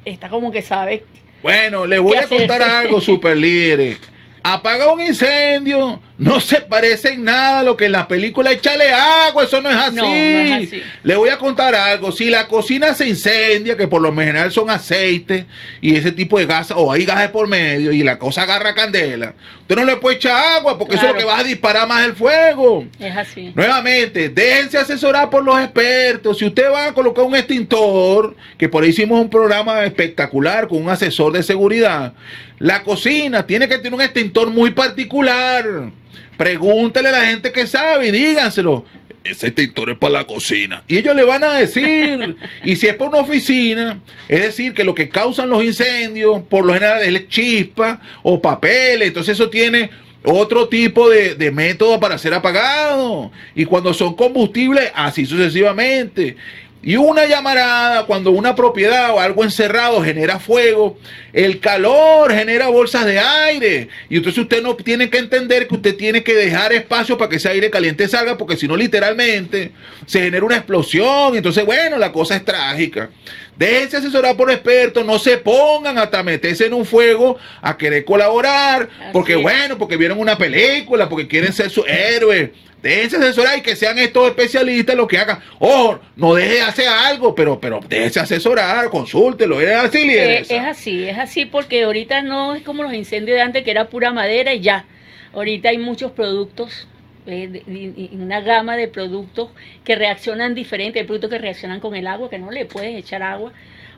S2: está como que sabe,
S1: Bueno, le voy
S2: ¿Qué
S1: a contar algo, super líderes. Apaga un incendio, no se parece en nada a lo que en la película échale agua, eso no es así.
S2: No, no es así.
S1: Le voy a contar algo, si la cocina se incendia, que por lo general son aceites y ese tipo de gas, o hay gases por medio y la cosa agarra candela, usted no le puede echar agua porque eso es lo que va a disparar más el fuego.
S2: es así.
S1: Nuevamente, déjense asesorar por los expertos. Si usted va a colocar un extintor, que por ahí hicimos un programa espectacular con un asesor de seguridad, la cocina tiene que tener un extintor muy particular. Pregúntele a la gente que sabe y díganselo. Ese extintor es para la cocina. Y ellos le van a decir. y si es para una oficina, es decir, que lo que causan los incendios, por lo general, es chispa o papeles. Entonces eso tiene otro tipo de, de método para ser apagado. Y cuando son combustibles, así sucesivamente. Y una llamarada, cuando una propiedad o algo encerrado genera fuego, el calor genera bolsas de aire. Y entonces usted no tiene que entender que usted tiene que dejar espacio para que ese aire caliente salga, porque si no, literalmente se genera una explosión. Entonces, bueno, la cosa es trágica. Déjense asesorar por expertos, no se pongan hasta meterse en un fuego a querer colaborar, porque
S2: es.
S1: bueno, porque vieron una película, porque quieren ser su héroe. Déjense asesorar y que sean estos especialistas los que hagan. Ojo, no deje de hacer algo, pero, pero déjese asesorar, consúltelo. Es así,
S2: Eh,
S1: lideresa?
S2: es así, es así porque ahorita no es como los incendios de antes que era pura madera y ya. Ahorita hay muchos productos, una gama de productos que reaccionan diferente. Hay productos que reaccionan con el agua, que no le puedes echar agua.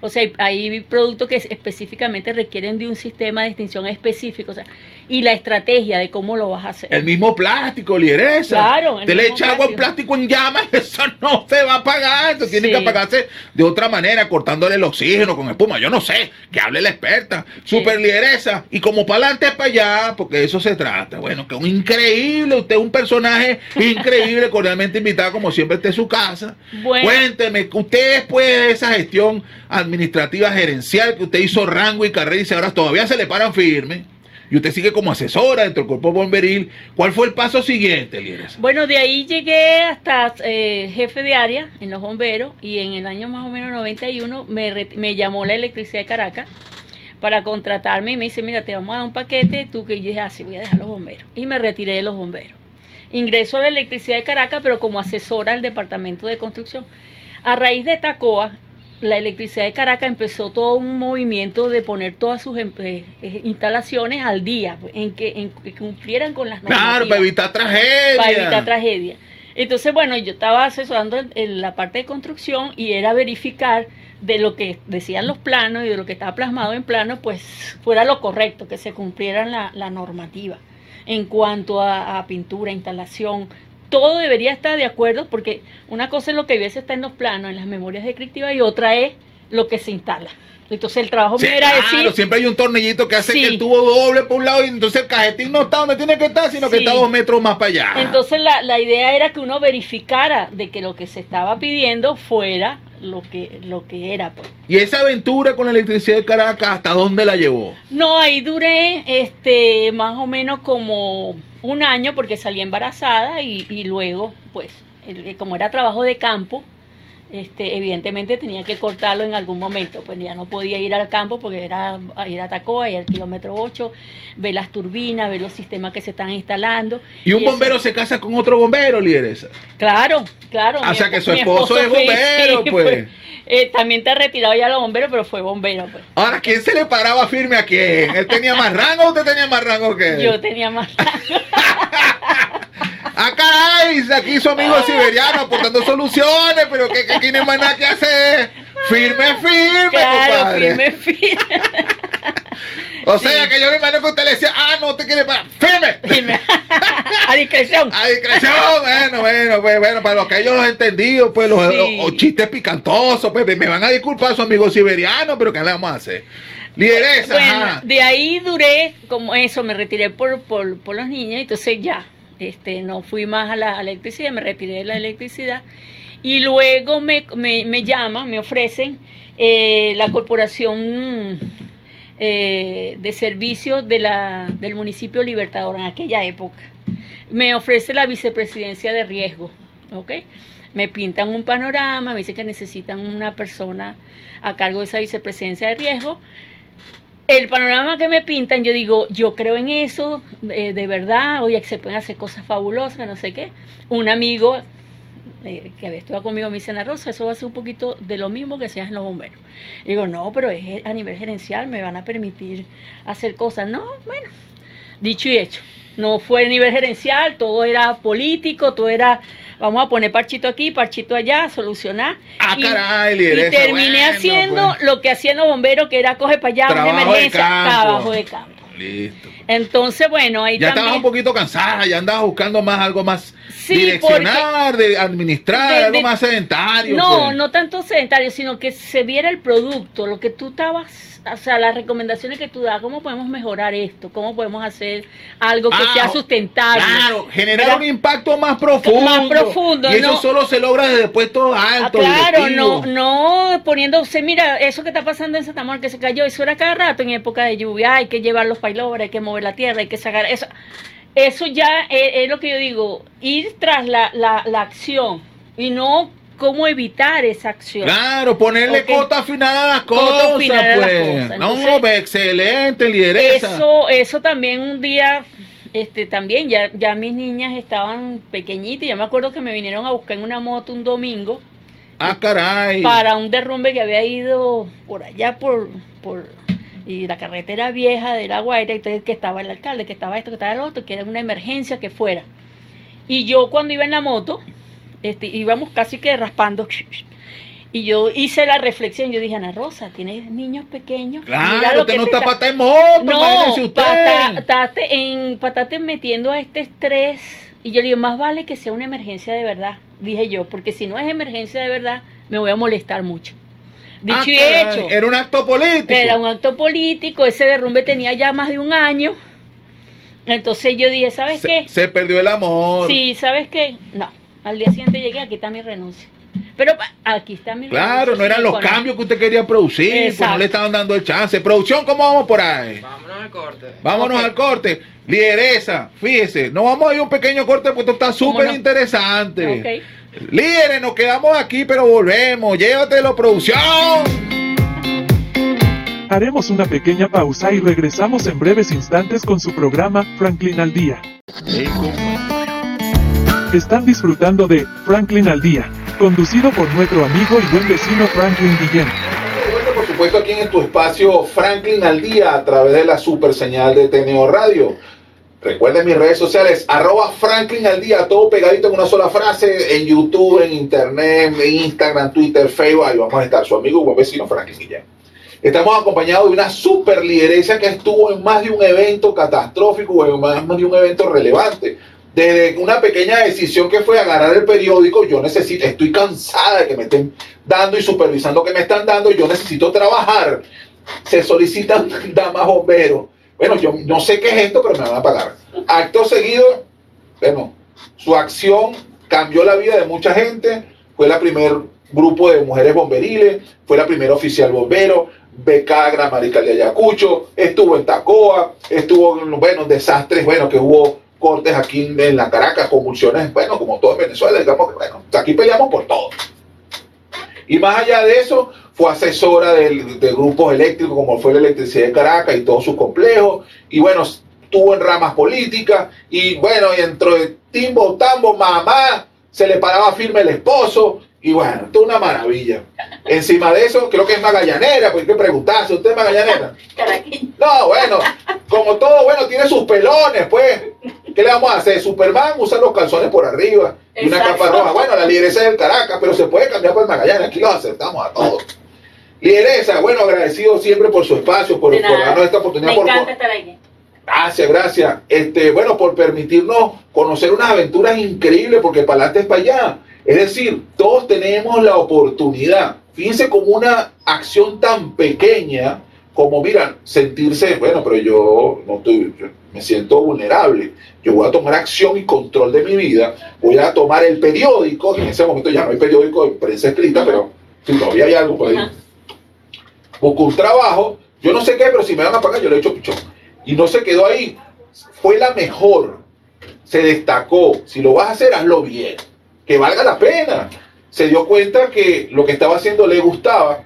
S2: O sea, hay, hay productos que específicamente requieren de un sistema de extinción específico. O sea, y la estrategia de cómo lo vas a hacer.
S1: El mismo plástico, lideresa.
S2: Claro,
S1: Usted le echa agua en plástico en llamas, eso no se va a apagar. Eso tiene
S2: Sí.
S1: que apagarse de otra manera, cortándole el oxígeno con espuma. Yo no sé, que hable la experta. Super lideresa. Y como para adelante para allá, porque de eso se trata. Bueno, que un increíble, usted es un personaje increíble, cordialmente invitado, como siempre, esté en su casa.
S2: Bueno.
S1: Cuénteme, usted después de esa gestión administrativa gerencial que usted hizo rango y carrera y ahora todavía se le paran firme y usted sigue como asesora dentro del cuerpo bomberil. ¿Cuál fue el paso siguiente, Lieres?
S2: Bueno, de ahí llegué hasta eh, jefe de área en los bomberos y en el año más o menos 91 me, me llamó la electricidad de Caracas para contratarme y me dice, mira, te vamos a dar un paquete, tú que yo dije, así ah, voy a dejar los bomberos. Y me retiré de los bomberos. Ingreso a la electricidad de Caracas, pero como asesora del departamento de construcción. A raíz de Tacoa, la electricidad de Caracas empezó todo un movimiento de poner todas sus em, eh, eh, instalaciones al día, pues, en que, cumplieran con las
S1: normas. Claro, para evitar tragedia.
S2: Para evitar tragedia. Entonces, bueno, yo estaba asesorando en, la parte de construcción y era verificar de lo que decían los planos y de lo que estaba plasmado en plano, pues fuera lo correcto, que se cumpliera la, normativa en cuanto a, a pintura, instalación, todo debería estar de acuerdo porque una cosa es lo que veces está en los planos, en las memorias descriptivas y otra es lo que se instala. Entonces el trabajo
S1: sí, era decir. siempre hay un tornillito que hace que el tubo doble por un lado y entonces el cajetín no está donde tiene que estar, sino que está dos metros más para allá.
S2: Entonces la, la, idea era que uno verificara de que lo que se estaba pidiendo fuera lo que, lo que era. Pues.
S1: ¿Y esa aventura con la electricidad de Caracas, hasta dónde la llevó?
S2: No, ahí duré este más o menos como un año porque salí embarazada y, y luego, pues, como era trabajo de campo, este, evidentemente tenía que cortarlo en algún momento, pues ya no podía ir al campo porque era ir a Tacoa, ir al kilómetro 8, ver las turbinas, ver los sistemas que se están instalando.
S1: ¿Y un bombero se casa con otro bombero, líderes?
S2: Claro, claro.
S1: O sea que su esposo, es bombero, pues.
S2: Eh, también te ha retirado ya los bomberos, pero fue bombero, pues.
S1: Ahora, ¿quién se le paraba firme a quién? ¿Él tenía más rango o usted tenía más rango que él?
S2: Yo tenía más rango.
S1: Acá hay, aquí su amigo siberiano aportando soluciones, pero que, aquí no hay más nada que hacer. Firme, firme,
S2: claro, Firme, firme.
S1: O sea, que yo me imagino que usted le decía, ah, no, usted quiere para. ¡Firme!
S2: Firme. a discreción.
S1: A discreción, bueno, bueno, pues bueno, para los que ellos los entendido, pues los, chistes picantosos, pues me van a disculpar su amigo siberiano, pero ¿qué le vamos a hacer? Lideresa.
S2: Bueno, de ahí duré, como eso, me retiré por, por, por los niños, entonces ya, este, no fui más a la, electricidad, me retiré de la electricidad. Y luego me, me, llaman, me ofrecen eh, la corporación eh, de servicios de del municipio Libertador en aquella época. Me ofrece la vicepresidencia de riesgo, ¿ok? Me pintan un panorama, me dicen que necesitan una persona a cargo de esa vicepresidencia de riesgo el panorama que me pintan, yo digo, yo creo en eso, eh, de verdad, oye, que se pueden hacer cosas fabulosas, no sé qué. Un amigo eh, que había estado conmigo me dice, Ana Rosa, eso va a ser un poquito de lo mismo que hacían los bomberos. digo, no, pero es a nivel gerencial, me van a permitir hacer cosas. No, bueno, dicho y hecho. No fue a nivel gerencial, todo era político, todo era vamos a poner parchito aquí, parchito allá, solucionar.
S1: Ah,
S2: y,
S1: caray,
S2: y terminé haciendo pues. lo que hacían los bomberos, que era coge para allá,
S1: una emergencia,
S2: trabajo de campo.
S1: Listo.
S2: Entonces, bueno, ahí
S1: ya estabas un poquito cansada, ya andabas buscando más algo más direccionar, de administrar, algo más sedentario.
S2: No, pues. no tanto sedentario, sino que se viera el producto, lo que tú estabas o sea, las recomendaciones que tú das, cómo podemos mejorar esto, cómo podemos hacer algo que sea ah, sustentable.
S1: Claro, generar un impacto más profundo.
S2: Más profundo.
S1: Y eso solo se logra desde puestos altos.
S2: Ah, claro, no, no poniéndose, mira, eso que está pasando en Santa Marta que se cayó, eso era cada rato en época de lluvia, hay que llevar los pailobres, hay que mover la tierra, hay que sacar eso. Eso ya es, lo que yo digo, ir tras la, la, la acción y no cómo evitar esa acción.
S1: Claro, ponerle cota final a las cosas, pues. no, pues, excelente, lideresa.
S2: Eso, eso también un día, este, también ya, ya mis niñas estaban pequeñitas, ya me acuerdo que me vinieron a buscar en una moto un domingo.
S1: Ah, caray.
S2: Para un derrumbe que había ido por allá por, por y la carretera vieja de La Guaira, entonces que estaba el alcalde, que estaba esto, que estaba el otro, que era una emergencia que fuera. Y yo cuando iba en la moto, este, íbamos casi que raspando. Y yo hice la reflexión, yo dije, Ana Rosa, tienes niños pequeños.
S1: Claro, usted no está pata en moto,
S2: no, en, patate metiendo a este estrés. Y yo le digo, más vale que sea una emergencia de verdad, dije yo, porque si no es emergencia de verdad, me voy a molestar mucho. Dicho ah, y hecho.
S1: Era un acto político.
S2: Era un acto político, ese derrumbe tenía ya más de un año. Entonces yo dije, ¿sabes qué?
S1: Se perdió el amor.
S2: Sí, ¿sabes qué? No al día siguiente llegué, aquí está mi renuncia. Pero aquí está mi
S1: Claro, no eran los cambios que usted quería producir, pues no le estaban dando el chance. Producción, ¿cómo vamos por ahí?
S3: Vámonos al corte.
S1: Vámonos al corte. Lideresa, fíjese, no vamos a ir un pequeño corte porque esto está súper interesante. Líderes, nos quedamos aquí, pero volvemos. Llévatelo, producción.
S4: Haremos una pequeña pausa y regresamos en breves instantes con su programa Franklin al Día. Están disfrutando de Franklin al Día, conducido por nuestro amigo y buen vecino Franklin Guillén.
S1: Por supuesto, aquí en tu espacio Franklin al Día a través de la super señal de TNO Radio. Recuerden mis redes sociales, arroba Franklin al día, todo pegadito en una sola frase, en YouTube, en Internet, en Instagram, Twitter, Facebook, ahí vamos a estar, su amigo y buen vecino Franklin Guillén. Estamos acompañados de una super lideresa que estuvo en más de un evento catastrófico, en más de un evento relevante. Desde una pequeña decisión que fue agarrar el periódico, yo necesito, estoy cansada de que me estén dando y supervisando que me están dando, yo necesito trabajar. Se solicitan damas bomberos bueno, yo no sé qué es esto, pero me van a pagar. Acto seguido, bueno, su acción cambió la vida de mucha gente. Fue la primer grupo de mujeres bomberiles, fue la primera oficial bombero, becada gramarical de Ayacucho, estuvo en Tacoa, estuvo en, bueno, desastres, bueno, que hubo cortes aquí en la Caracas, convulsiones, bueno, como todo en Venezuela, digamos que, bueno, aquí peleamos por todo. Y más allá de eso, fue asesora del, de grupos eléctricos como fue la Electricidad de Caracas y todos sus complejos. Y bueno, estuvo en ramas políticas. Y bueno, y entró de timbo, tambo, mamá, se le paraba firme el esposo. Y bueno, esto es una maravilla. Encima de eso, creo que es magallanera, pues hay que preguntarse, ¿usted es magallanera? No, bueno, como todo, bueno, tiene sus pelones, pues. ¿Qué le vamos a hacer? Superman usa los calzones por arriba y una capa roja. Bueno, la lideresa es del Caracas, pero se puede cambiar por Magallanes. Aquí los aceptamos a todos. Lideresa, bueno, agradecido siempre por su espacio, por, darnos esta oportunidad.
S2: Me encanta estar aquí.
S1: Gracias, gracias. Este, bueno, por permitirnos conocer unas aventuras increíbles, porque para adelante es para allá. Es decir, todos tenemos la oportunidad. Fíjense como una acción tan pequeña como, miran, sentirse, bueno, pero yo no estoy, me siento vulnerable. Yo voy a tomar acción y control de mi vida. Voy a tomar el periódico, en ese momento ya no hay periódico de prensa escrita, pero si todavía hay algo por ahí. Busco un trabajo, yo no sé qué, pero si me van a pagar, yo le he hecho pichón. Y no se quedó ahí. Fue la mejor. Se destacó. Si lo vas a hacer, hazlo bien. Que valga la pena. Se dio cuenta que lo que estaba haciendo le gustaba.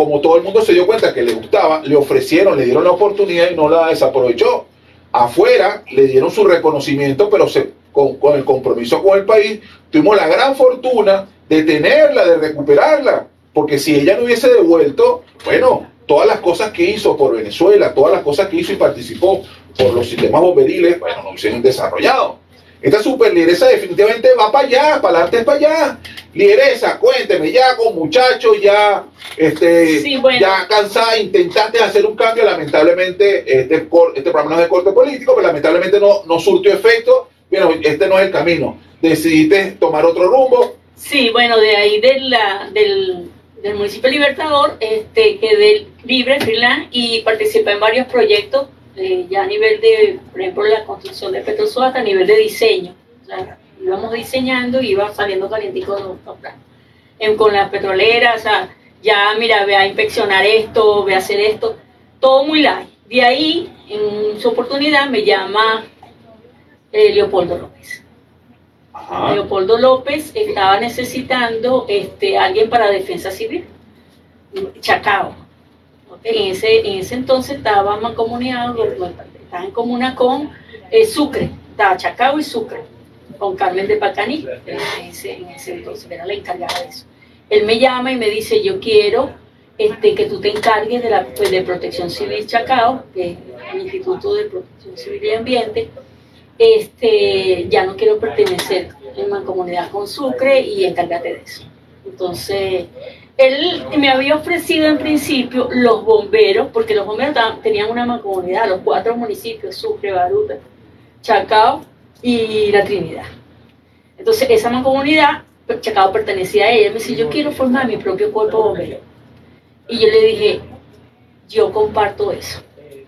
S1: Como todo el mundo se dio cuenta que le gustaba, le ofrecieron, le dieron la oportunidad y no la desaprovechó afuera le dieron su reconocimiento, pero se, con, el compromiso con el país, tuvimos la gran fortuna de tenerla, de recuperarla, porque si ella no hubiese devuelto, bueno, todas las cosas que hizo por Venezuela, todas las cosas que hizo y participó por los sistemas bomberiles, bueno, no hubiesen desarrollado. Esta super lideresa definitivamente va para allá, para adelante es para allá. Lideresa, cuénteme, ya con muchachos, ya, este, ya cansada, intentaste hacer un cambio, lamentablemente este, este programa no es de corte político, pero lamentablemente no, no surtió efecto. Bueno, este no es el camino. Decidiste tomar otro rumbo.
S2: Sí, bueno, de ahí de la, del, del municipio Libertador, este, quedé libre, freelance, y participé en varios proyectos eh, ya a nivel de, por ejemplo, la construcción de Petrosoda a nivel de diseño. O sea, íbamos diseñando y iba saliendo calientico en, con las petroleras, o sea, ya mira, ve a inspeccionar esto, ve a hacer esto, todo muy light. De ahí, en su oportunidad, me llama eh, Leopoldo López. Leopoldo López estaba necesitando este, alguien para defensa civil, Chacao en ese, en ese entonces estaba mancomunado, estaba en comuna con eh, Sucre, estaba Chacao y Sucre, con Carmen de Pacaní, en ese, en ese entonces, era la encargada de eso. Él me llama y me dice, yo quiero este, que tú te encargues de la pues, de protección civil Chacao, que es el Instituto de Protección Civil y Ambiente, este, ya no quiero pertenecer en mancomunidad con Sucre y encárgate de eso. Entonces, él me había ofrecido en principio los bomberos, porque los bomberos tenían una mancomunidad, los cuatro municipios, Sucre, Baruta, Chacao y La Trinidad. Entonces, esa mancomunidad, pues, Chacao pertenecía a ella. Me dice, yo quiero formar mi propio cuerpo bombero. Y yo le dije, yo comparto eso.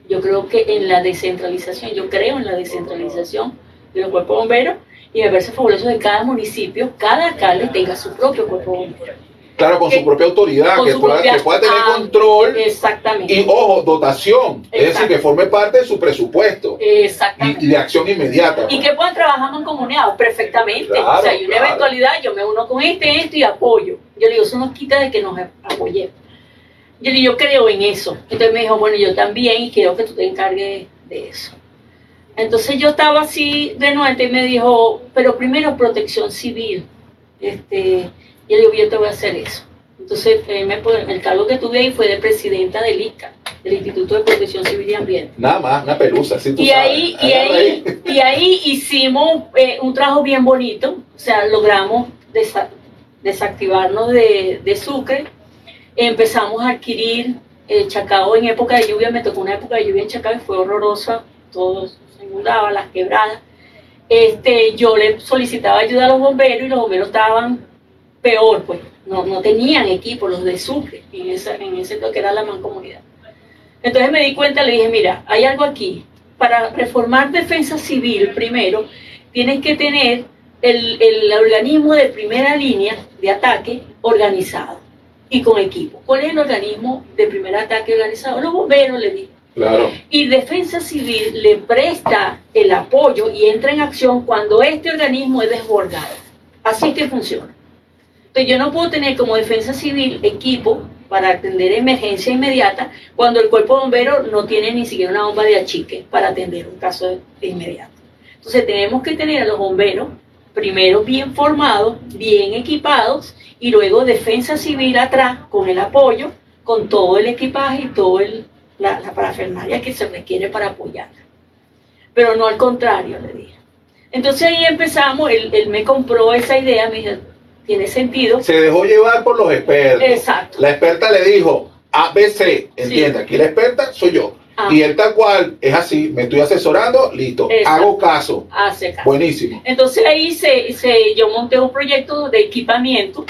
S2: Yo creo que en la descentralización, yo creo en la descentralización de los cuerpos bomberos y me parece fabuloso que cada municipio, cada alcalde tenga su propio cuerpo bombero.
S1: Claro, con
S2: Que-
S1: su propia autoridad, que
S2: su
S1: pueda,
S2: propia-
S1: que pueda tener
S2: ah,
S1: control
S2: Exactamente.
S1: y, ojo, dotación. Es decir, que forme parte de su presupuesto
S2: Exactamente.
S1: y de acción inmediata.
S2: Y que puedan trabajar mancomunados perfectamente.
S1: Claro,
S2: o sea, hay una
S1: claro.
S2: eventualidad, yo me uno con este, esto y apoyo. Yo le digo, eso nos quita de que nos apoyemos. Yo le digo, yo creo en eso. Entonces me dijo, bueno, yo también y quiero que tú te encargues de eso. Entonces yo estaba así renuente y me dijo, pero primero protección civil. Este, yo digo, yo te voy a hacer eso. Entonces eh, me el cargo que tuve ahí fue de presidenta del ICA, del Instituto de Protección Civil y Ambiente.
S1: Nada más, una pelusa, así tú
S2: Y
S1: sabes.
S2: ahí, y, ahí, y ahí hicimos eh, un trabajo bien bonito, o sea, logramos desa- desactivarnos de, de Sucre, empezamos a adquirir eh, Chacao en época de lluvia, me tocó una época de lluvia en Chacao y fue horrorosa, todo se inundaba, las quebradas. Este, yo le solicitaba ayuda a los bomberos y los bomberos estaban peor, pues, no, no tenían equipo, los de Sucre, en, esa, en ese lo que era la mancomunidad. Entonces me di cuenta, le dije, mira, hay algo aquí. Para reformar defensa civil, primero, tienes que tener el, el organismo de primera línea de ataque organizado y con equipo. ¿Cuál es el organismo de primer ataque organizado? Los bomberos, le dije.
S1: Claro.
S2: Y Defensa Civil le presta el apoyo y entra en acción cuando este organismo es desbordado. Así que funciona. Entonces yo no puedo tener como Defensa Civil equipo para atender emergencia inmediata cuando el cuerpo de bomberos no tiene ni siquiera una bomba de achique para atender un caso inmediato. Entonces tenemos que tener a los bomberos primero bien formados, bien equipados y luego Defensa Civil atrás con el apoyo, con todo el equipaje y todo el, la, la parafernalia que se requiere para apoyar. Pero no al contrario, le dije. Entonces ahí empezamos, él, él me compró esa idea, me dijo, tiene sentido.
S1: Se dejó llevar por los expertos.
S2: Exacto.
S1: La experta le dijo, ABC, entiende, aquí la experta soy yo.
S2: Ah.
S1: Y él tal cual, es así, me estoy asesorando, listo,
S2: Exacto.
S1: hago caso.
S2: Hace caso.
S1: Buenísimo.
S2: Entonces ahí se, se- yo monté un proyecto de equipamiento.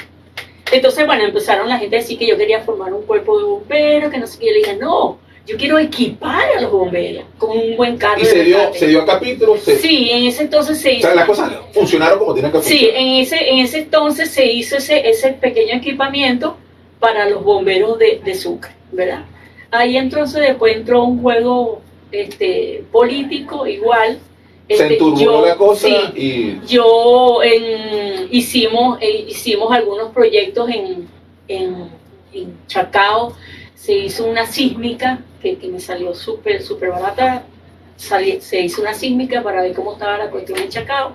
S2: Entonces, bueno, empezaron la gente a decir que yo quería formar un cuerpo de bomberos, que no sé qué. Yo le dije, no, yo quiero equipar a los bomberos con un buen carro
S1: Y
S2: de
S1: se dio,
S2: rescate".
S1: se dio a capítulos, se-
S2: Sí, en ese entonces se
S1: o
S2: hizo.
S1: sea, las cosas funcionaron como tienen que
S2: Sí,
S1: funcionar.
S2: en ese, en ese entonces se hizo ese, ese pequeño equipamiento para los bomberos de, de Sucre, ¿verdad? Ahí entonces después entró un juego este, político igual.
S1: se
S2: Este,
S1: enturbó
S2: yo-
S1: la cosa
S2: sí,
S1: y
S2: yo en- hicimos, eh, hicimos algunos proyectos en, en, en Chacao, se hizo una sísmica que, que me salió súper, súper barata, Salí- se hizo una sísmica para ver cómo estaba la cuestión en Chacao.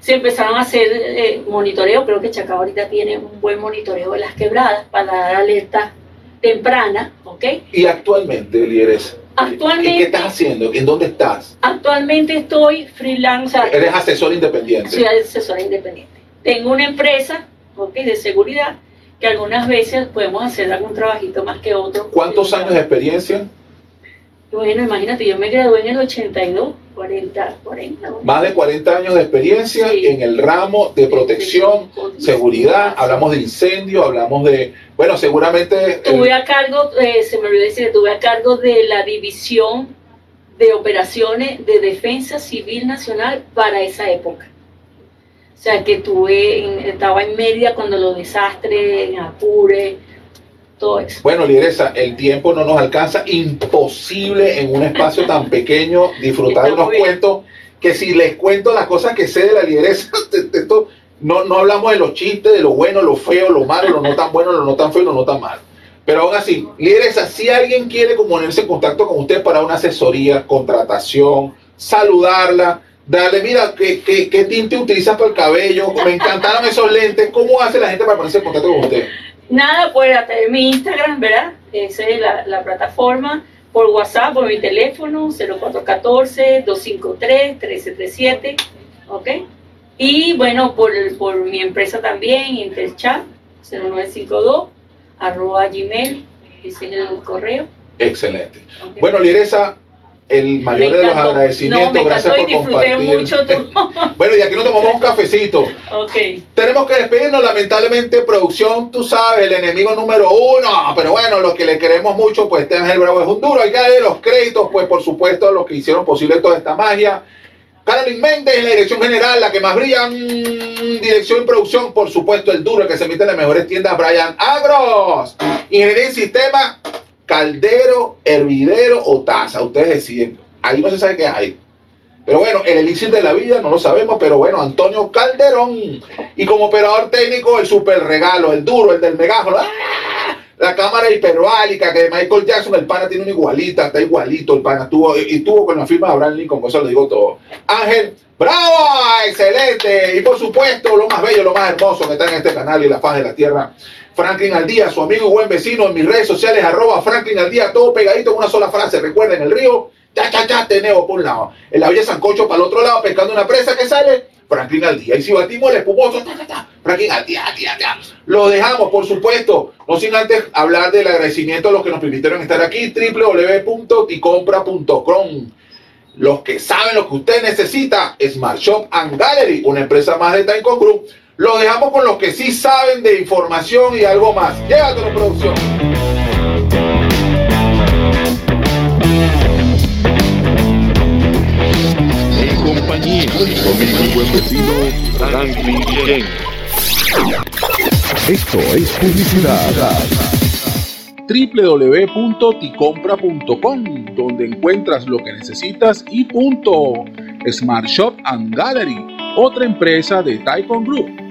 S2: Se empezaron a hacer eh, monitoreo, creo que Chacao ahorita tiene un buen monitoreo de las quebradas para dar alerta temprana, ¿ok?
S1: Y actualmente, líderes,
S2: Actualmente-
S1: ¿qué estás haciendo? ¿En dónde estás?
S2: Actualmente estoy freelance,
S1: Eres asesor independiente.
S2: soy asesora independiente. Tengo una empresa ok, de seguridad que algunas veces podemos hacer algún trabajito más que otro.
S1: ¿Cuántos años de experiencia?
S2: Bueno, imagínate, yo me gradué en el 82, 40, 40. ¿no?
S1: Más de 40 años de experiencia
S2: Sí.
S1: en el ramo de protección,
S2: Sí.
S1: seguridad, hablamos de incendio, hablamos de, bueno, seguramente... el-
S2: Tuve a cargo, eh, se me olvidó decir, tuve a cargo de la división de operaciones de defensa civil nacional para esa época. O sea, que tuve, en- estaba en media cuando los desastres, en Apure, todo eso.
S1: Bueno, lideresa, el tiempo no nos alcanza, imposible en un espacio tan pequeño disfrutar de unos
S2: bien.
S1: cuentos que si les cuento las cosas que sé de la lideresa, de- de esto, no, no hablamos de los chistes, de lo bueno, lo feo, lo malo, lo no tan bueno, lo no tan feo, lo no tan malo. Pero aún así, lideresa, si alguien quiere ponerse en contacto con usted para una asesoría, contratación, saludarla, darle, mira, ¿qué, qué, qué tinte utilizas para el cabello? Me encantaron esos lentes. ¿Cómo hace la gente para ponerse en contacto con usted?
S2: Nada, pues a través de mi Instagram, ¿verdad? Esa es la, la plataforma. Por WhatsApp, por mi teléfono, 0414-253-1337, ¿ok? Y bueno, por, por mi empresa también, Interchat, 0952, arroba gmail, ese es el correo.
S1: Excelente. Bueno, lideresa, el mayor de los agradecimientos,
S2: No,
S1: gracias por compartir.
S2: mucho
S1: bueno, y aquí nos tomamos un cafecito.
S2: ok.
S1: Tenemos que despedirnos, lamentablemente, producción, tú sabes, el enemigo número uno, pero bueno, los que le queremos mucho, pues este Ángel Bravo de Honduras, hay que darle los créditos, pues por supuesto, a los que hicieron posible toda esta magia. Carolyn Méndez en la dirección general, la que más brilla, mm, dirección y producción, por supuesto, el duro, el que se emite en las mejores tiendas, Brian Agros. Ingeniería en sistema, caldero, hervidero o taza, ustedes deciden. Ahí no se sabe qué hay. Pero bueno, el elixir de la vida no lo sabemos, pero bueno, Antonio Calderón. Y como operador técnico, el super regalo, el duro, el del megáfono. ¡Ah! La cámara hiperbálica que Michael Jackson, el pana tiene una igualita, está igualito, el pana tuvo, y tuvo con la firma de Abraham Lincoln, eso lo digo todo. Ángel, bravo, excelente. Y por supuesto, lo más bello, lo más hermoso que está en este canal y la faz de la tierra. Franklin al día, su amigo y buen vecino en mis redes sociales, arroba Franklin al día, todo pegadito en una sola frase. Recuerden, el río, cha, cha, cha, teneo por un lado. En la Sancocho para el otro lado, pescando una presa que sale, Franklin al día. Y si batimos el espumoso, ta, ta, ta, Franklin al día, día, día. Lo dejamos, por supuesto, no sin antes hablar del agradecimiento a los que nos permitieron estar aquí, www.ticompra.com. Los que saben lo que usted necesita, Smart Shop and Gallery, una empresa más de Taikon Group. Lo dejamos con los que sí saben de información y algo más. Llévatelo, producción.
S3: En compañía de buen vecino Franklin Chen. Esto es publicidad.
S1: www.ticompra.com, donde encuentras lo que necesitas y punto. Smart Shop and Gallery, otra empresa de Taikon Group